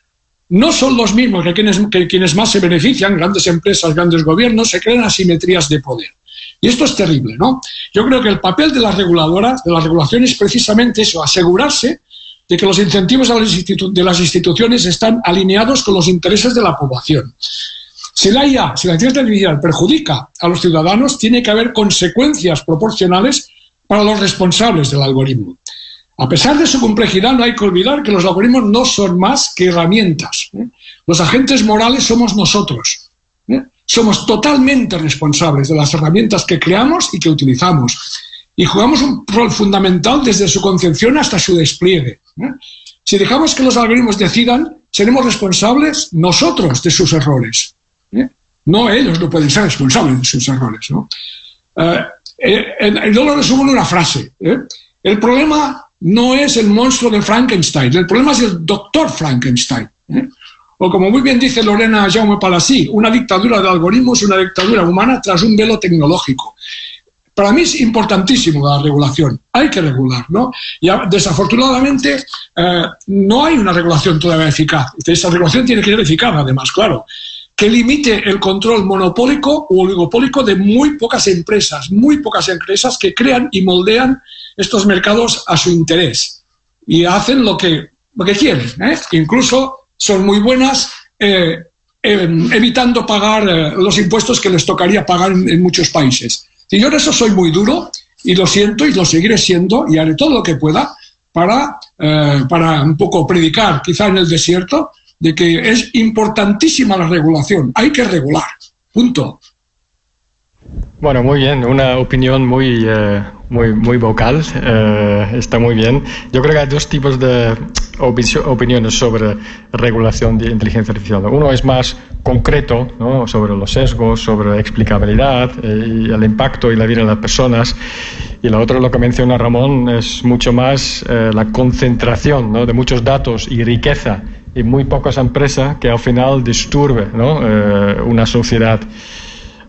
no son los mismos que quienes, que quienes más se benefician, grandes empresas, grandes gobiernos, se crean asimetrías de poder. Y esto es terrible, ¿no? Yo creo que el papel de las reguladoras, de las regulaciones, es precisamente eso, asegurarse de que los incentivos de las instituciones están alineados con los intereses de la población. Si la IA, si la inteligencia artificial perjudica a los ciudadanos, tiene que haber consecuencias proporcionales para los responsables del algoritmo. A pesar de su complejidad, no hay que olvidar que los algoritmos no son más que herramientas. ¿eh? Los agentes morales somos nosotros. ¿eh? Somos totalmente responsables de las herramientas que creamos y que utilizamos y jugamos un rol fundamental desde su concepción hasta su despliegue. ¿eh? Si dejamos que los algoritmos decidan, seremos responsables nosotros de sus errores. ¿eh? No ellos no pueden ser responsables de sus errores. ¿no? Eh, lo resumo en una frase. El problema no es el monstruo de Frankenstein, el problema es el doctor Frankenstein. O como muy bien dice Lorena Jaume Palasí, una dictadura de algoritmos, una dictadura humana tras un velo tecnológico. Para mí es importantísimo la regulación, hay que regular, ¿no? Y desafortunadamente eh, no hay una regulación todavía eficaz. Esa regulación tiene que ser eficaz, además, claro, que limite el control monopólico o oligopólico de muy pocas empresas, muy pocas empresas que crean y moldean estos mercados a su interés y hacen lo que, lo que quieren. ¿eh? Incluso son muy buenas eh, evitando pagar los impuestos que les tocaría pagar en muchos países. Y yo en eso soy muy duro y lo siento y lo seguiré siendo y haré todo lo que pueda para, eh, para un poco predicar, quizá en el desierto, de que es importantísima la regulación. Hay que regular. Punto. Bueno, muy bien, una opinión muy, eh, muy, muy vocal, eh, está muy bien. Yo creo que hay dos tipos de opiniones sobre regulación de inteligencia artificial. Uno es más concreto, ¿no? sobre los sesgos, sobre explicabilidad eh, y el impacto y la vida de las personas. Y la otra, lo que menciona Ramón, es mucho más la concentración ¿no? de muchos datos y riqueza en muy pocas empresas que al final disturbe ¿no? una sociedad.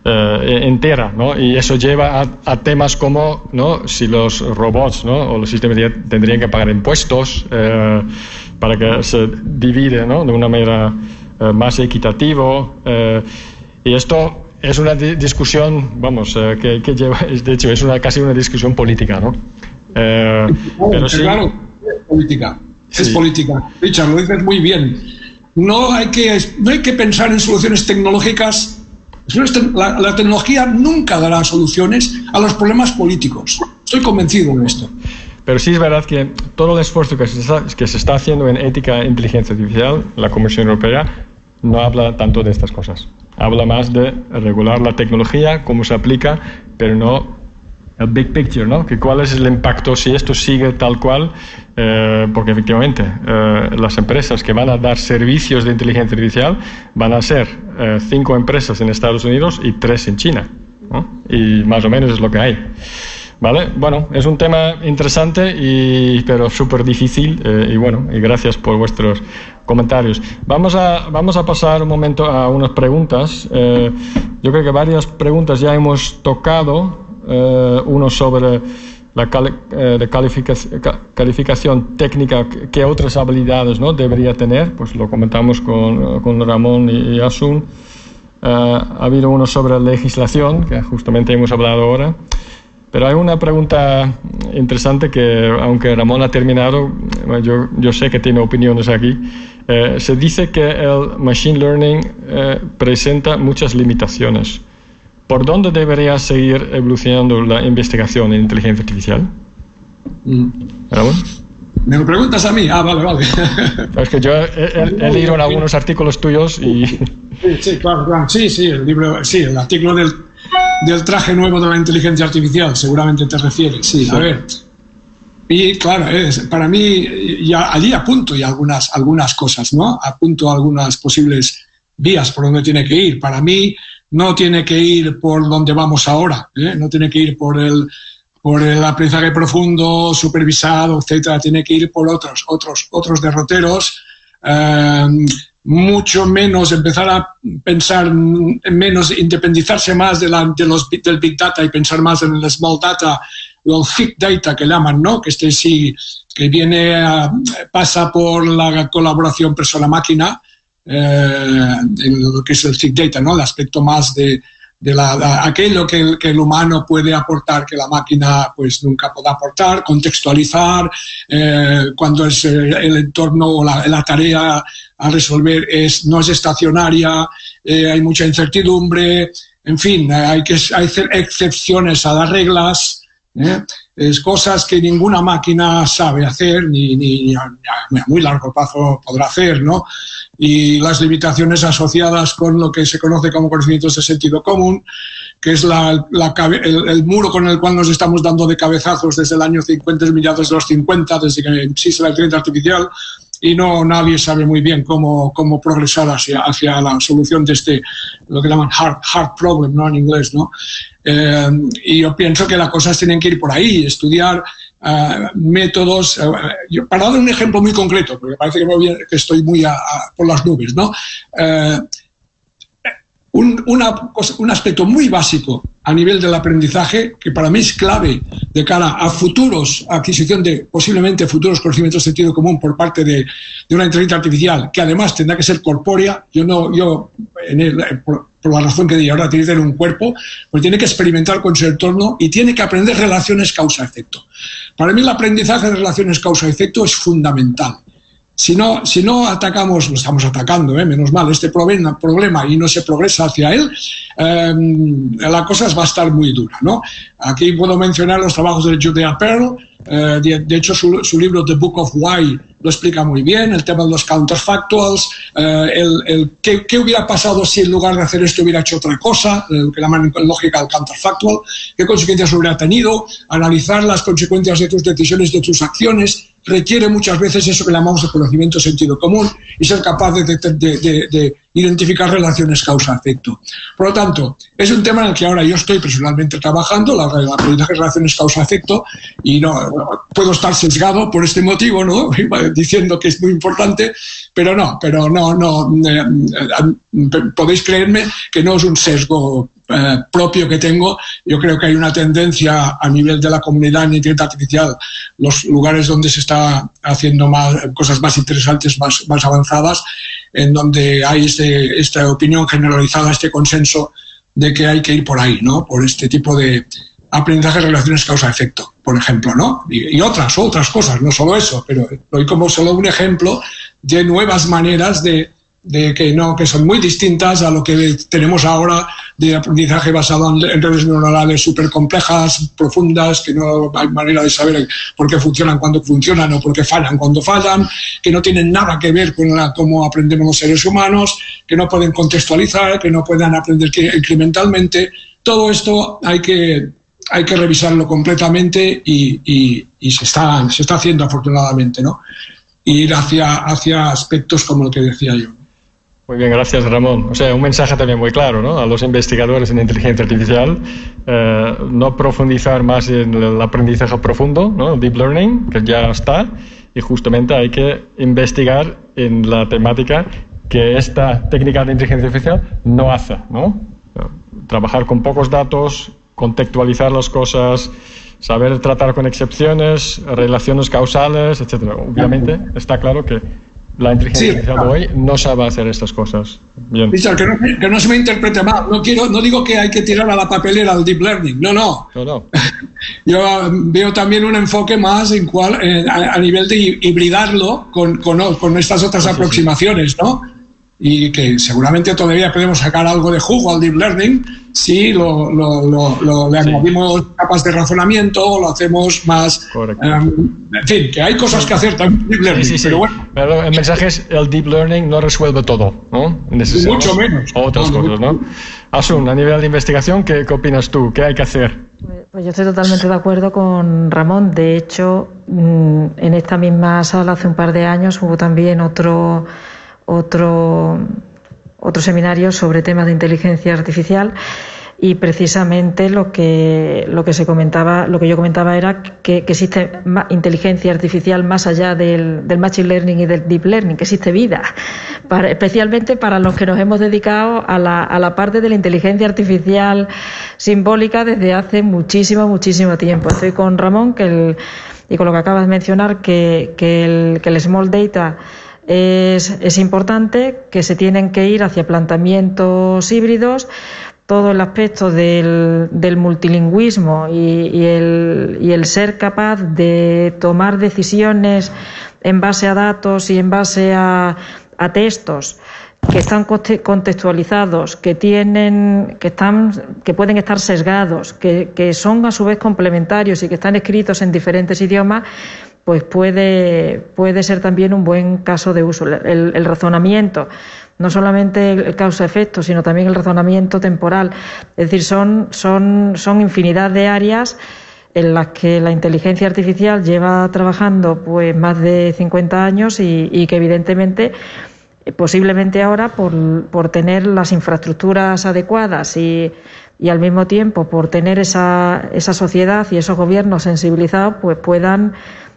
Eh, entera, ¿no? Y eso lleva a, temas como, ¿no? Si los robots, ¿no? O los sistemas tendrían que pagar impuestos eh, para que se divide, ¿no? De una manera eh, más equitativa. y esto es una discusión, vamos, que, lleva, de hecho, es una, casi una discusión política, ¿no? pero sí, claro, es política. Es política. Richard, lo dices muy bien. No hay, que, no hay que pensar en soluciones tecnológicas la, tecnología nunca dará soluciones a los problemas políticos. Estoy convencido de esto. Pero sí es verdad que todo el esfuerzo que se está, que se está haciendo en ética e inteligencia artificial, la Comisión Europea, no habla tanto de estas cosas. Habla más de regular la tecnología, cómo se aplica, pero no el big picture, ¿no? Que cuál es el impacto si esto sigue tal cual, eh, porque efectivamente eh, las empresas que van a dar servicios de inteligencia artificial van a ser eh, cinco empresas en Estados Unidos y tres en China, ¿no? Y más o menos es lo que hay. ¿Vale? Bueno, es un tema interesante, y, pero súper difícil y bueno, y gracias por vuestros comentarios. Vamos a, vamos a pasar un momento a unas preguntas. yo creo que varias preguntas ya hemos tocado, eh, uno sobre la eh, calificación, técnica, qué otras habilidades ¿no? debería tener, pues lo comentamos con, con Ramón y, Asun. Eh, ha habido uno sobre legislación, que justamente hemos hablado ahora. Pero hay una pregunta interesante que, aunque Ramón ha terminado, yo, yo sé que tiene opiniones aquí. se dice que el Machine Learning presenta muchas limitaciones. ¿Por dónde debería seguir evolucionando la investigación en inteligencia artificial? Mm. ¿Me lo preguntas a mí? Ah, vale, vale. Es que yo he, leído algunos artículos tuyos y... Sí, sí, claro, claro. Sí, sí, el libro, sí, el artículo del, del traje nuevo de la inteligencia artificial, seguramente te refieres. Sí, a ver. Y claro, es, para mí, ya, allí apunto y algunas, algunas cosas, ¿no? Apunto algunas posibles vías por donde tiene que ir. Para mí, no tiene que ir por donde vamos ahora, ¿eh? no tiene que ir por el, por el aprendizaje profundo, supervisado, etcétera, tiene que ir por otros, otros, otros derroteros. Eh, mucho menos empezar a pensar menos, independizarse más de, la, de los, del Big Data y pensar más en el Small Data, el Thick Data que llaman, ¿no? Que este sí, que viene, pasa por la colaboración persona-máquina, eh, en lo que es el Thick Data, ¿no? el aspecto más de, de la, aquello que el, que el, humano puede aportar que la máquina pues nunca puede aportar, contextualizar, eh, cuando es eh, el entorno o la, la, tarea a resolver es, no es estacionaria, hay mucha incertidumbre, en fin, hay que hay excepciones a las reglas. Es cosas que ninguna máquina sabe hacer, ni, ni, a, muy largo plazo podrá hacer, ¿no? Y las limitaciones asociadas con lo que se conoce como conocimientos de sentido común, que es la, el, muro con el cual nos estamos dando de cabezazos desde el año 50, mediados de los 50, desde que existe la inteligencia artificial, y no nadie sabe muy bien cómo, cómo progresar hacia, hacia la solución de este, lo que llaman hard, hard problem, ¿no? En inglés, ¿no? Eh, y yo pienso que las cosas tienen que ir por ahí, estudiar uh, métodos. Uh, yo, para dar un ejemplo muy concreto, porque parece que, estoy muy a, por las nubes, ¿no? Un, un, aspecto muy básico a nivel del aprendizaje que para mí es clave de cara a futuros, adquisición de posiblemente futuros conocimientos de sentido común por parte de, una inteligencia artificial que además tendrá que ser corpórea. Yo no, yo, en el, por, por, la razón que di ahora, tiene que tener un cuerpo, pues tiene que experimentar con su entorno y tiene que aprender relaciones causa-efecto. Para mí el aprendizaje de relaciones causa-efecto es fundamental. Si no, si no atacamos, lo estamos atacando, ¿eh? menos mal, este problema, y no se progresa hacia él, eh, la cosa va a estar muy dura. ¿no? Aquí puedo mencionar los trabajos de Judea Pearl, eh, de, hecho su, libro The Book of Why lo explica muy bien, el tema de los counterfactuals, eh, el, el ¿qué, ¿qué, hubiera pasado si en lugar de hacer esto hubiera hecho otra cosa, lo que llaman lógica el counterfactual, qué consecuencias hubiera tenido, analizar las consecuencias de tus decisiones, de tus acciones, requiere muchas veces eso que llamamos el conocimiento sentido común y ser capaz de, de, de, de identificar relaciones causa-efecto. Por lo tanto, es un tema en el que ahora yo estoy personalmente trabajando, la, la de relaciones causa-efecto, y no puedo estar sesgado por este motivo, ¿no? diciendo que es muy importante, pero no, pero no, no, eh, eh, podéis creerme que no es un sesgo eh, propio que tengo. Yo creo que hay una tendencia a nivel de la comunidad en inteligencia artificial, los lugares donde se está haciendo más, cosas más interesantes, más, más avanzadas, en donde hay este, esta opinión generalizada, este consenso de que hay que ir por ahí, ¿no? Por este tipo de aprendizaje de relaciones causa-efecto, por ejemplo, ¿no? Y, y, otras, otras cosas, no solo eso, pero doy como solo un ejemplo de nuevas maneras de, de que no, que son muy distintas a lo que tenemos ahora de aprendizaje basado en redes neuronales súper complejas, profundas, que no hay manera de saber por qué funcionan cuando funcionan o por qué fallan cuando fallan, que no tienen nada que ver con cómo aprendemos los seres humanos, que no pueden contextualizar, que no puedan aprender incrementalmente. Todo esto hay que, hay que revisarlo completamente y, y, se, está, se está haciendo afortunadamente, ¿no? Ir hacia, hacia aspectos como lo que decía yo. Muy bien, gracias Ramón. O sea, un mensaje también muy claro ¿no? a los investigadores en inteligencia artificial, eh, no profundizar más en el aprendizaje profundo, ¿no? deep learning, que ya está, y justamente hay que investigar en la temática que esta técnica de inteligencia artificial no hace. ¿no? Trabajar con pocos datos, contextualizar las cosas, saber tratar con excepciones, relaciones causales, etc. Obviamente está claro que la inteligencia artificial de hoy no sabe hacer estas cosas. Bien. Richard, que no, se me interprete mal. No, quiero, no digo que hay que tirar a la papelera el deep learning. No, no. no, Yo veo también un enfoque más en cual, a, nivel de hibridarlo con, con, estas otras aproximaciones, ¿no? Y que seguramente todavía podemos sacar algo de jugo al deep learning si lo, lo, le añadimos capas de razonamiento, lo hacemos más... Em, en fin, que hay cosas que hacer también deep learning, pero bueno. Pero el mensaje es, el deep learning no resuelve todo, ¿no? Mucho menos. Otras cosas, ¿no? Asun, a nivel de investigación, ¿qué, ¿qué, opinas tú? ¿Qué hay que hacer? Pues, pues yo estoy totalmente de acuerdo con Ramón. De hecho, mm, en esta misma sala hace un par de años hubo también otro... otro otro seminario sobre temas de inteligencia artificial y precisamente lo que, lo que se comentaba, lo que yo comentaba era que, existe inteligencia artificial más allá del, del, machine learning y del deep learning, que existe vida, para, especialmente para los que nos hemos dedicado a la, a la parte de la inteligencia artificial simbólica desde hace muchísimo, muchísimo tiempo. Estoy con Ramón que el, y con lo que acabas de mencionar, que, que, el, que el small data es, importante, que se tienen que ir hacia planteamientos híbridos, todo el aspecto del, multilingüismo y, el, y, el, ser capaz de tomar decisiones en base a datos y en base a, a textos que están contextualizados, que tienen, que están, que pueden estar sesgados, que, que son a su vez complementarios y que están escritos en diferentes idiomas, pues puede, puede ser también un buen caso de uso. El, razonamiento, no solamente el causa-efecto, sino también el razonamiento temporal. Es decir, son, son, son infinidad de áreas en las que la inteligencia artificial lleva trabajando pues más de 50 años y, que evidentemente posiblemente ahora por, por, tener las infraestructuras adecuadas y, y al mismo tiempo por tener esa, esa sociedad y esos gobiernos sensibilizados pues puedan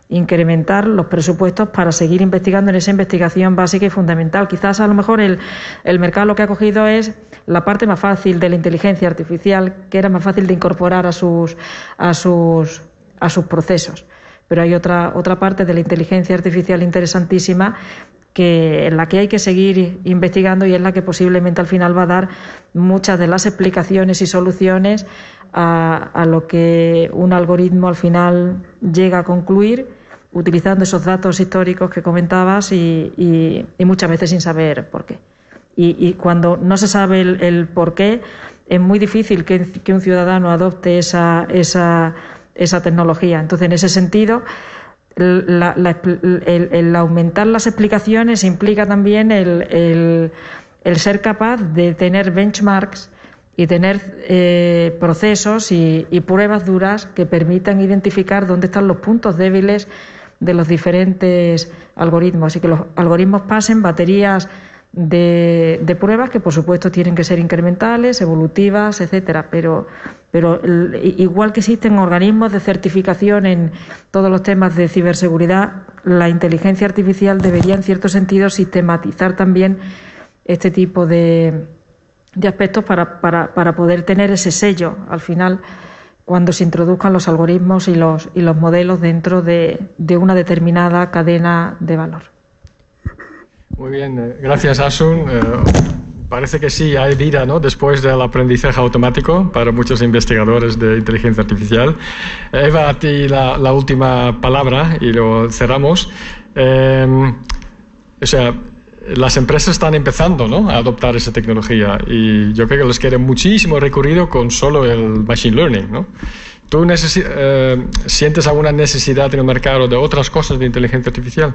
incrementar los presupuestos para seguir investigando en esa investigación básica y fundamental. Quizás a lo mejor el, el, mercado lo que ha cogido es la parte más fácil de la inteligencia artificial, que era más fácil de incorporar a sus, a sus, a sus procesos. Pero hay otra, otra parte de la inteligencia artificial interesantísima que, en la que hay que seguir investigando y en la que posiblemente al final va a dar muchas de las explicaciones y soluciones a lo que un algoritmo al final llega a concluir utilizando esos datos históricos que comentabas y, muchas veces sin saber por qué. Y, cuando no se sabe el, por qué, es muy difícil que, un ciudadano adopte esa, esa, esa, tecnología. Entonces, en ese sentido, el, aumentar las explicaciones implica también el, ser capaz de tener benchmarks y tener eh, procesos y, pruebas duras que permitan identificar dónde están los puntos débiles de los diferentes algoritmos. Y que los algoritmos pasen baterías de, de, pruebas que por supuesto tienen que ser incrementales, evolutivas, etcétera, pero, pero igual que existen organismos de certificación en todos los temas de ciberseguridad, la inteligencia artificial debería en cierto sentido sistematizar también este tipo de, de aspectos para, para, para poder tener ese sello al final cuando se introduzcan los algoritmos y los, y los modelos dentro de, de una determinada cadena de valor. Muy bien, eh, gracias Asun. Eh, parece que sí, hay vida ¿no? después del aprendizaje automático para muchos investigadores de inteligencia artificial. Eva, a ti la, la última palabra y lo cerramos. Eh, o sea, las empresas están empezando ¿no? a adoptar esa tecnología y yo creo que les queda muchísimo recorrido con solo el machine learning. ¿no? ¿Tú eh, sientes alguna necesidad en el mercado de otras cosas de inteligencia artificial?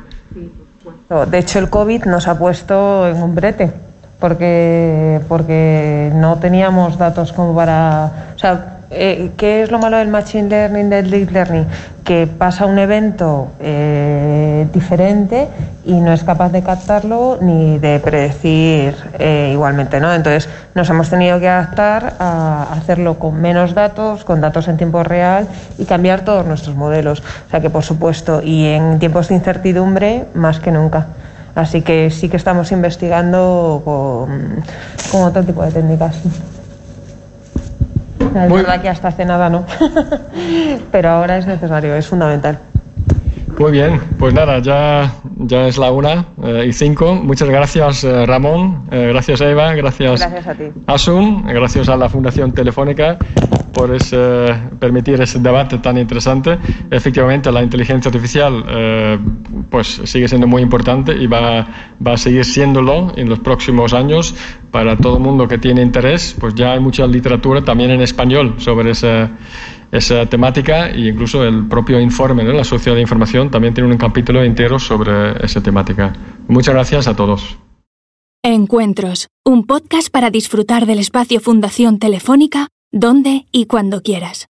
De hecho, el COVID nos ha puesto en un brete porque, porque no teníamos datos como para... O sea, eh, ¿qué es lo malo del Machine Learning, del Deep Learning? Que pasa un evento eh, diferente y no es capaz de captarlo ni de predecir eh, igualmente, ¿no? Entonces nos hemos tenido que adaptar a hacerlo con menos datos, con datos en tiempo real y cambiar todos nuestros modelos. O sea que, por supuesto, y en tiempos de incertidumbre, más que nunca. Así que sí que estamos investigando con, otro tipo de técnicas. Es verdad que hasta hace nada no, pero ahora es necesario, es fundamental. Muy bien, pues nada, ya, ya es la una eh, y cinco. Muchas gracias eh, Ramón, eh, gracias Eva, gracias, gracias a ti. Asun, gracias a la Fundación Telefónica por ese, permitir ese debate tan interesante. Efectivamente, la inteligencia artificial eh, pues sigue siendo muy importante y va, va, a seguir siéndolo en los próximos años para todo el mundo que tiene interés. Pues ya hay mucha literatura también en español sobre esa, esa temática e incluso el propio informe de la Sociedad de Información también tiene un capítulo entero sobre esa temática. Muchas gracias a todos. Encuentros, un podcast para disfrutar del espacio Fundación Telefónica donde y cuando quieras.